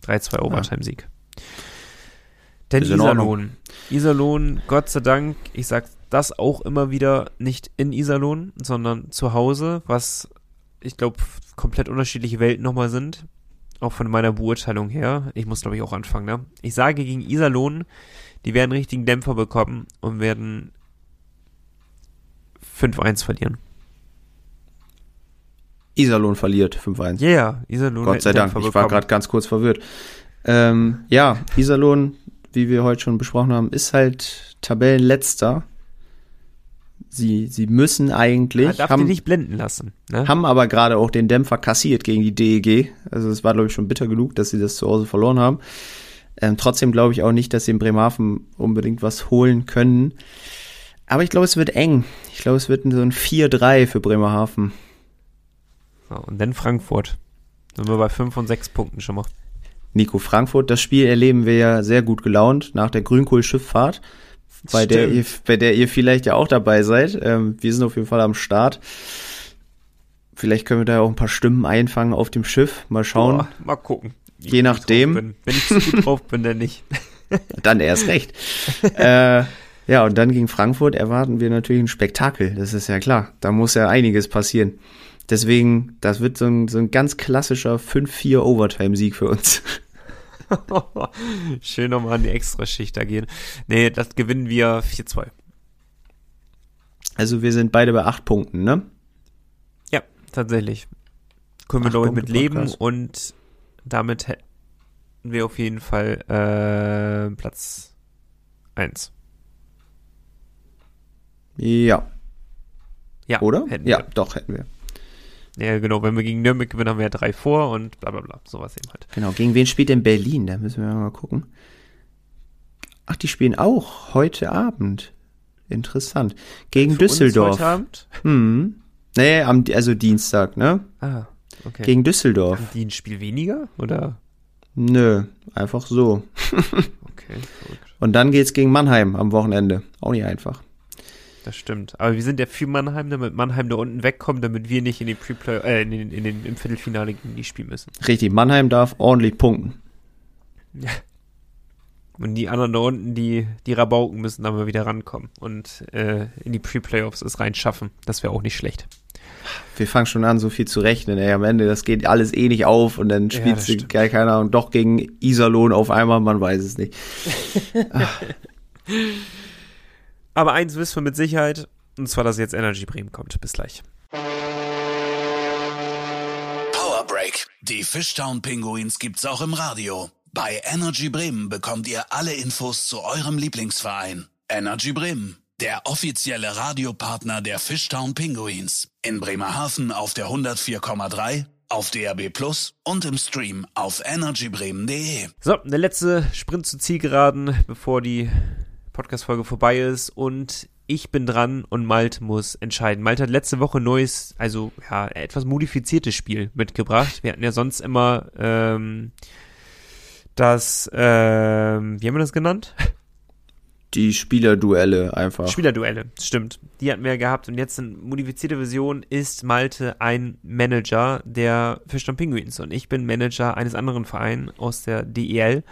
A: 3-2 Overtime-Sieg. Denn
B: in Ordnung.
A: Iserlohn. Iserlohn, Gott sei Dank, ich sag das auch immer wieder nicht in Iserlohn, sondern zu Hause, was ich glaube komplett unterschiedliche Welten nochmal sind. Auch von meiner Beurteilung her. Ich muss glaube ich auch anfangen, ne? Ich sage gegen Iserlohn, die werden einen richtigen Dämpfer bekommen und werden 5-1 verlieren.
B: Iserlohn verliert 5-1.
A: Ja, yeah, Iserlohn
B: Gott sei Dank,
A: Dämpfer
B: ich war
A: bekommen.
B: gerade ganz kurz verwirrt. Ähm, ja, Iserlohn, wie wir heute schon besprochen haben, ist halt Tabellenletzter. Sie, sie müssen eigentlich,
A: Man darf
B: haben,
A: die nicht blenden lassen. Ne?
B: haben aber gerade auch den Dämpfer kassiert gegen die DEG. Also es war, glaube ich, schon bitter genug, dass sie das zu Hause verloren haben. Ähm, trotzdem glaube ich auch nicht, dass sie in Bremerhaven unbedingt was holen können. Aber ich glaube, es wird eng. Ich glaube, es wird so ein 4-3 für Bremerhaven.
A: So, und dann Frankfurt. Sind wir bei 5 und 6 Punkten schon mal.
B: Nico Frankfurt, das Spiel erleben wir ja sehr gut gelaunt nach der Grünkohlschifffahrt, bei der, ihr, bei der ihr vielleicht ja auch dabei seid. Ähm, wir sind auf jeden Fall am Start. Vielleicht können wir da auch ein paar Stimmen einfangen auf dem Schiff. Mal schauen.
A: Boah, mal gucken.
B: Je nachdem.
A: Wenn ich zu gut drauf bin, dann nicht.
B: Dann erst recht. äh, ja, und dann gegen Frankfurt erwarten wir natürlich ein Spektakel. Das ist ja klar. Da muss ja einiges passieren. Deswegen, das wird so ein, so ein ganz klassischer 5-4 Overtime-Sieg für uns.
A: Schön nochmal an die Extraschicht da gehen. Nee, das gewinnen wir 4-2.
B: Also wir sind beide bei acht Punkten, ne?
A: Ja, tatsächlich. Können wir, glaube ich, mit leben
B: Podcast.
A: und damit hätten wir auf jeden Fall äh, Platz 1.
B: Ja.
A: Ja,
B: Oder? Ja,
A: wir.
B: doch, hätten wir.
A: Ja, genau. Wenn wir gegen Nürnberg gewinnen, haben wir ja drei vor und bla bla bla. Sowas eben halt.
B: Genau. Gegen wen spielt denn Berlin? Da müssen wir mal gucken. Ach, die spielen auch heute Abend. Interessant. Gegen
A: Für uns
B: Düsseldorf.
A: Heute Abend?
B: Hm. Nee, am, also Dienstag, ne?
A: Ah, okay.
B: Gegen Düsseldorf.
A: Haben die ein Spiel weniger? Oder?
B: Nö, einfach so.
A: Okay, verrückt.
B: Und dann geht's gegen Mannheim am Wochenende. Auch nicht einfach.
A: Das stimmt. Aber wir sind ja für Mannheim, damit Mannheim da unten wegkommt, damit wir nicht in den Pre-Play, äh, in den, in den, im Viertelfinale gegen die spielen müssen.
B: Richtig, Mannheim darf ordentlich punkten.
A: Und die anderen da unten, die, die Rabauken müssen dann mal wieder rankommen und äh, in die Pre-Playoffs es reinschaffen. Das wäre auch nicht schlecht.
B: Wir fangen schon an, so viel zu rechnen. Ey, am Ende, das geht alles eh nicht auf und dann
A: Ja,
B: spielst
A: das
B: du,
A: stimmt.
B: keine Ahnung, doch gegen Iserlohn auf einmal, man weiß es nicht.
A: Aber eins wissen wir mit Sicherheit, und zwar, dass jetzt Energy Bremen kommt. Bis gleich.
C: Power Break. Die Fishtown Pinguins gibt's auch im Radio. Bei Energy Bremen bekommt ihr alle Infos zu eurem Lieblingsverein. Energy Bremen, der offizielle Radiopartner der Fishtown Pinguins. In Bremerhaven auf der 104,3, auf DAB Plus und im Stream auf energybremen.de.
A: So, der letzte Sprint zur Zielgeraden, bevor die Podcast-Folge vorbei ist. Und ich bin dran und Malte muss entscheiden. Malte hat letzte Woche ein neues, also ja, etwas modifiziertes Spiel mitgebracht. Wir hatten ja sonst immer ähm, das, ähm, wie haben wir das genannt?
B: Die Spielerduelle einfach.
A: Spielerduelle, stimmt. Die hatten wir ja gehabt und jetzt in modifizierte Version ist Malte ein Manager der Fischtown Penguins und ich bin Manager eines anderen Vereins aus der DEL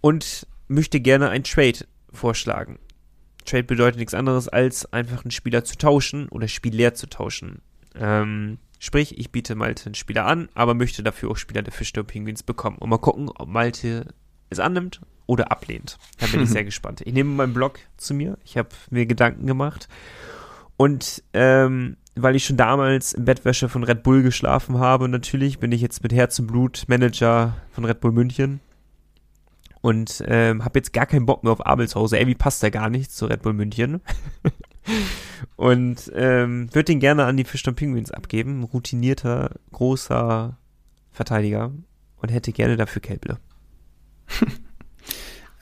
A: und möchte gerne ein Trade vorschlagen. Trade bedeutet nichts anderes als einfach einen Spieler zu tauschen oder Spieler zu tauschen. Ähm, sprich, ich biete Malte einen Spieler an, aber möchte dafür auch Spieler der Fischtown Penguins bekommen. Und mal gucken, ob Malte es annimmt oder ablehnt. Da bin ich sehr gespannt. Ich nehme meinen Blog zu mir. Ich habe mir Gedanken gemacht. Und ähm, weil ich schon damals im Bettwäsche von Red Bull geschlafen habe, natürlich bin ich jetzt mit Herz und Blut Manager von Red Bull München. Und ähm, habe jetzt gar keinen Bock mehr auf Abelshause. Ey, wie passt der gar nicht zu Red Bull München? und ähm, würde den gerne an die Fischtown Penguins abgeben. Routinierter, großer Verteidiger und hätte gerne dafür Kelble.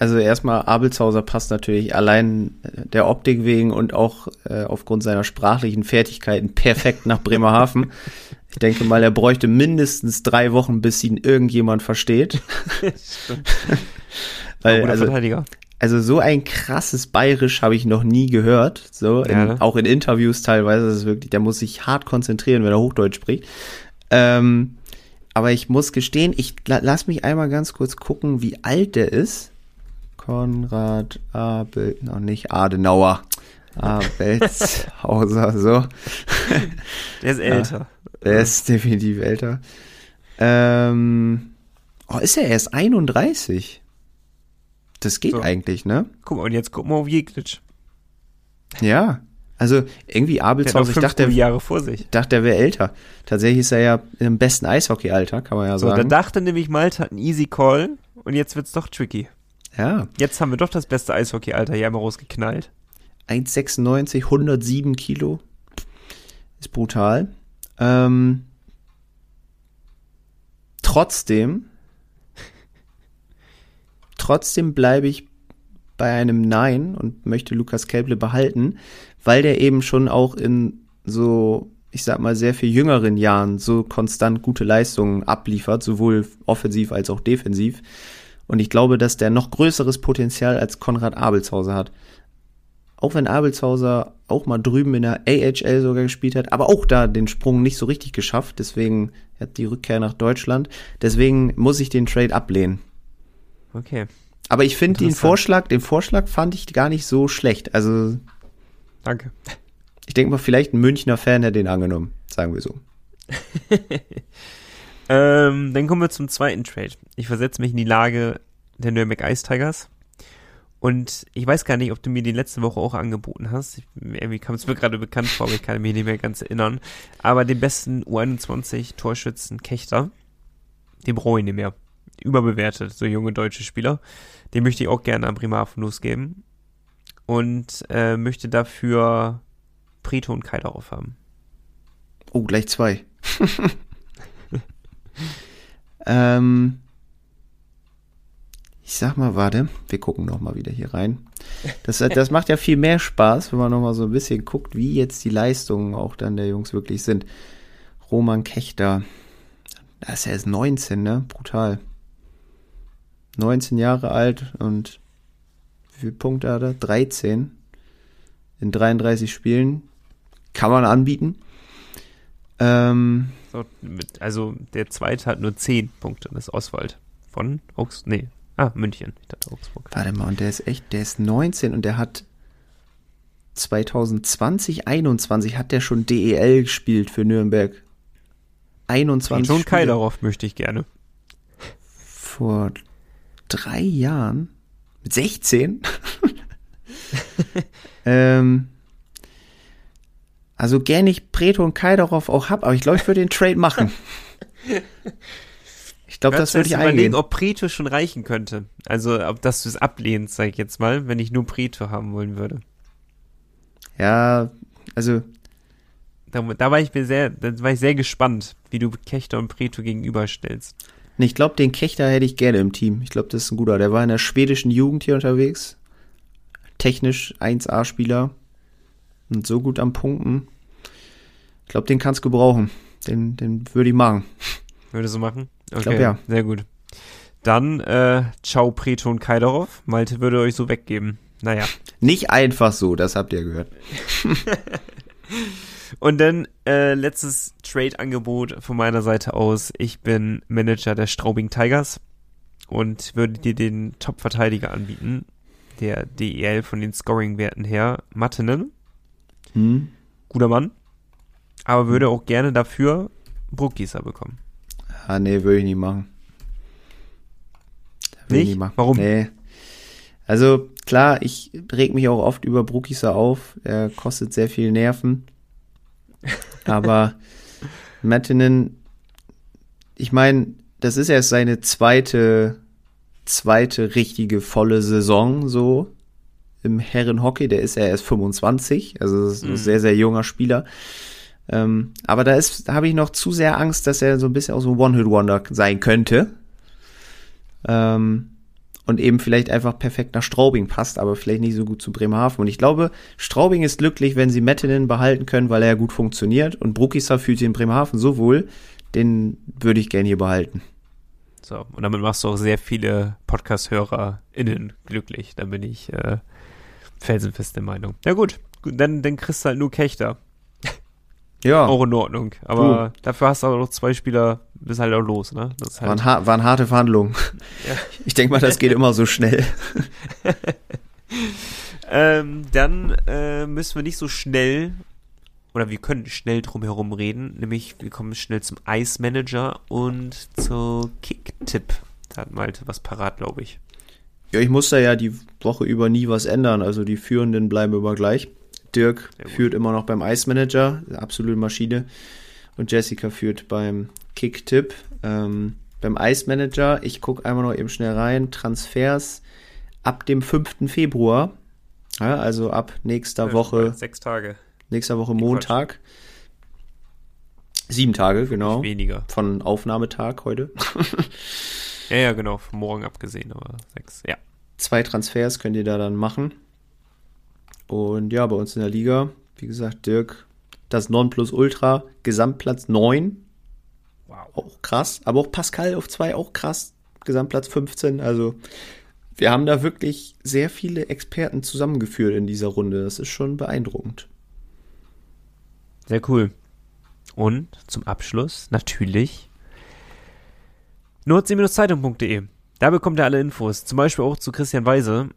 B: Also erstmal, Abelshauser passt natürlich allein der Optik wegen und auch äh, aufgrund seiner sprachlichen Fertigkeiten perfekt nach Bremerhaven. Ich denke mal, er bräuchte mindestens drei Wochen, bis ihn irgendjemand versteht. Weil, also,
A: Verteidiger.
B: also so ein krasses Bayerisch habe ich noch nie gehört. So, in,
A: Ja, ne?
B: auch in Interviews teilweise ist es wirklich, der muss sich hart konzentrieren, wenn er Hochdeutsch spricht. Ähm, aber ich muss gestehen, ich la lass mich einmal ganz kurz gucken, wie alt der ist. Konrad Abel, noch nicht Adenauer. Abelshauser, so.
A: Der ist älter.
B: Der ist definitiv älter. Ähm, oh, ist er erst 31? Das geht
A: So.
B: eigentlich, ne?
A: Guck mal, und jetzt guck mal auf Jeglitsch.
B: Ja. Also irgendwie Abelshauser, ich dachte,
A: Jahre vor sich.
B: dachte, er wäre älter. Tatsächlich ist er ja im besten Eishockey-Alter, kann man ja
A: So, da
B: sagen.
A: dachte nämlich Malte hat einen easy Call und jetzt wird's doch tricky.
B: Ja.
A: Jetzt haben wir doch das beste Eishockey-Alter hier einmal rausgeknallt.
B: 1,96, 107 Kilo. Ist brutal. Ähm, trotzdem, trotzdem bleibe ich bei einem Nein und möchte Lukas Kelble behalten, weil der eben schon auch in so, ich sag mal, sehr viel jüngeren Jahren so konstant gute Leistungen abliefert, sowohl offensiv als auch defensiv. Und ich glaube, dass der noch größeres Potenzial als Konrad Abelshauser hat auch wenn Abelshauser auch mal drüben in der AHL sogar gespielt hat, aber auch da den Sprung nicht so richtig geschafft, deswegen hat die Rückkehr nach Deutschland. Deswegen muss ich den Trade ablehnen.
A: Okay,
B: Aber ich finde den. Vorschlag, den Vorschlag fand ich gar nicht so schlecht. Also
A: danke.
B: ich denke mal, vielleicht ein Münchner Fan hätte den angenommen, sagen wir so.
A: Ähm, dann kommen wir zum zweiten Trade. Ich versetze mich in die Lage der Nürnberg Ice Tigers. Und ich weiß gar nicht, ob du mir die letzte Woche auch angeboten hast. Ich, irgendwie kam es mir gerade bekannt vor, aber ich kann mich nicht mehr ganz erinnern. Aber den besten U21-Torschützen Kechter, den brauche ich nicht mehr. Überbewertet, so junge deutsche Spieler. Den möchte ich auch gerne an Bremerhaven losgeben. Und äh, möchte dafür Preto und Kai darauf haben.
B: Oh, gleich zwei. ähm, ich sag mal, warte, wir gucken noch mal wieder hier rein. Das, das macht ja viel mehr Spaß, wenn man noch mal so ein bisschen guckt, wie jetzt die Leistungen auch dann der Jungs wirklich sind. Roman Kechter, das ist ja erst 19, ne? Brutal. 19 Jahre alt und wie viele Punkte hat er? 13 in 33 Spielen. Kann man anbieten. Ähm,
A: also der zweite hat nur 10 Punkte, das ist Oswald. Von Augsburg, nee, ah, München, ich dachte Augsburg.
B: Warte mal, und der ist echt, der ist 19 und der hat 2020, 21 hat der schon DEL gespielt für Nürnberg. 21
A: Schon Kai darauf möchte ich gerne.
B: vor drei Jahren mit 16. ähm, also gern ich Preto und Kai darauf auch hab, aber ich glaube, ich würde den Trade machen. Ich glaube, das würde ich
A: jetzt überlegen,
B: eingehen.
A: ob Preto schon reichen könnte. Also, ob dass du es ablehnst, sag ich jetzt mal, wenn ich nur Preto haben wollen würde.
B: Ja, also
A: Da, da war ich mir sehr, da war ich sehr gespannt, wie du Kechter und Preto gegenüberstellst.
B: Nee, Ich glaube, den Kechter hätte ich gerne im Team. Ich glaube, das ist ein guter. Der war in der schwedischen Jugend hier unterwegs. Technisch 1A-Spieler. Und so gut am Punkten. Ich glaube, den kannst du gebrauchen. Den, den würde ich machen.
A: Würde so machen? Okay,
B: glaub, ja.
A: Sehr gut. Dann, äh, ciao Preto und Kaidarov. Malte würde euch so weggeben. Naja.
B: Nicht einfach so, das habt ihr gehört.
A: Und dann äh, letztes Trade-Angebot von meiner Seite aus. Ich bin Manager der Straubing Tigers und würde dir den Top-Verteidiger anbieten, der DEL von den Scoring-Werten her, Mattenen,
B: Hm?
A: guter Mann, aber würde auch gerne dafür Bruckgießer bekommen.
B: Ah, nee, würde ich nicht machen. Würde ich
A: Nicht?
B: machen.
A: Warum?
B: Nee. Also, klar, ich reg mich auch oft über Brookieser auf. Er kostet sehr viel Nerven. Aber Mattinen, ich meine, das ist erst seine zweite, zweite richtige volle Saison so im Herrenhockey. Der ist ja erst 25, also ist ein
A: Mhm.
B: sehr, sehr junger Spieler. Ähm, aber da ist, da habe ich noch zu sehr Angst, dass er so ein bisschen auch so ein One-Hit-Wonder sein könnte. Ähm, und eben vielleicht einfach perfekt nach Straubing passt, aber vielleicht nicht so gut zu Bremerhaven. Und ich glaube, Straubing ist glücklich, wenn sie Mettinen behalten können, weil er ja gut funktioniert. Und Brukisa fühlt sich in Bremerhaven so wohl, den würde ich gerne hier behalten.
A: So, und damit machst du auch sehr viele Podcast-HörerInnen glücklich. Da bin ich äh, felsenfest der Meinung. Ja gut, dann, dann kriegst du halt nur Kechter.
B: Ja.
A: Auch in Ordnung. Aber du. dafür hast du aber noch zwei Spieler, bist halt auch los, ne?
B: Das halt waren, waren harte Verhandlungen. Ja. Ich denke mal, das geht immer so schnell.
A: ähm, dann äh, müssen wir nicht so schnell, oder wir können schnell drum herum reden, nämlich wir kommen schnell zum Ice Manager und zu Kick-Tipp. Da hat Malte was parat, glaube ich.
B: Ja, ich muss da ja die Woche über nie was ändern, also die Führenden bleiben immer gleich. Dirk führt immer noch beim Ice Manager, absolute Maschine. Und Jessica führt beim Kick-Tipp. Ähm, beim Ice Manager, ich gucke einmal noch eben schnell rein, Transfers ab dem 5. Februar. Ja, also ab nächster ja, Woche.
A: Sechs Tage.
B: Nächster Woche Montag. Sieben Tage, genau.
A: Weniger.
B: Von Aufnahmetag heute.
A: ja, ja, genau. Von morgen abgesehen, aber sechs, ja.
B: Zwei Transfers könnt ihr da dann machen. Und ja, bei uns in der Liga, wie gesagt, Dirk, das Nonplusultra, Gesamtplatz 9. Wow. Auch krass. Aber auch Pascal auf 2, auch krass. Gesamtplatz 15. Also, wir haben da wirklich sehr viele Experten zusammengeführt in dieser Runde. Das ist schon beeindruckend.
A: Sehr cool. Und zum Abschluss natürlich nordsee-zeitung.de. Da bekommt ihr alle Infos. Zum Beispiel auch zu Christian Weise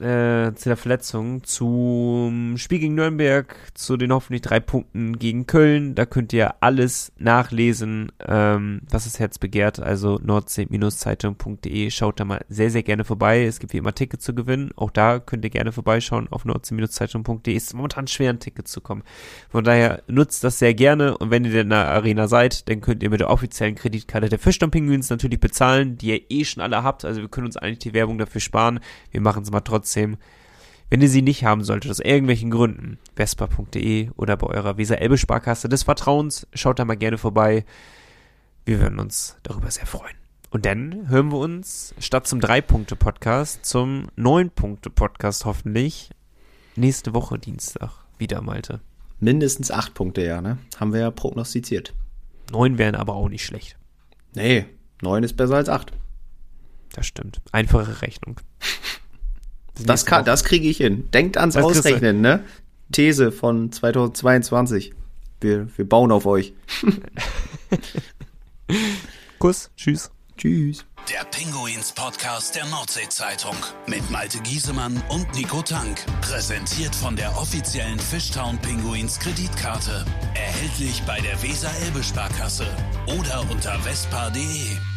A: äh, zu der Verletzung, zum Spiel gegen Nürnberg, zu den hoffentlich drei Punkten gegen Köln. Da könnt ihr alles nachlesen, ähm, was das Herz begehrt. Also nordsee-zeitung.de. Schaut da mal sehr, sehr gerne vorbei. Es gibt wie immer Tickets zu gewinnen. Auch da könnt ihr gerne vorbeischauen auf nordsee-zeitung.de. Ist momentan schwer, ein Ticket zu kommen. Von daher nutzt das sehr gerne. Und wenn ihr in der Arena seid, dann könnt ihr mit der offiziellen Kreditkarte der Fischstamm Pinguins natürlich bezahlen, die ihr eh schon alle habt. Also wir können uns eigentlich die Werbung dafür sparen. Wir machen es mal trotzdem trotzdem, wenn ihr sie nicht haben solltet, aus irgendwelchen Gründen, vespa.de oder bei eurer Weser-Elbe-Sparkasse des Vertrauens, schaut da mal gerne vorbei. Wir würden uns darüber sehr freuen. Und dann hören wir uns statt zum Drei-Punkte-Podcast zum Neun-Punkte-Podcast hoffentlich nächste Woche Dienstag wieder, Malte.
B: Mindestens acht Punkte, ja, ne? Haben wir ja prognostiziert.
A: Neun wären aber auch nicht schlecht.
B: Nee, neun ist besser als acht.
A: Das stimmt. Einfache Rechnung.
B: Das, kann, das kriege ich hin. Denkt ans das Ausrechnen, ne? These von 2022. Wir, wir bauen auf euch.
A: Kuss, tschüss.
B: Tschüss.
C: Der Pinguins Podcast der Nordsee-Zeitung mit Malte Giesemann und Nico Tank. Präsentiert von der offiziellen Fishtown Pinguins Kreditkarte. Erhältlich bei der Weser-Elbe-Sparkasse oder unter vespa.de.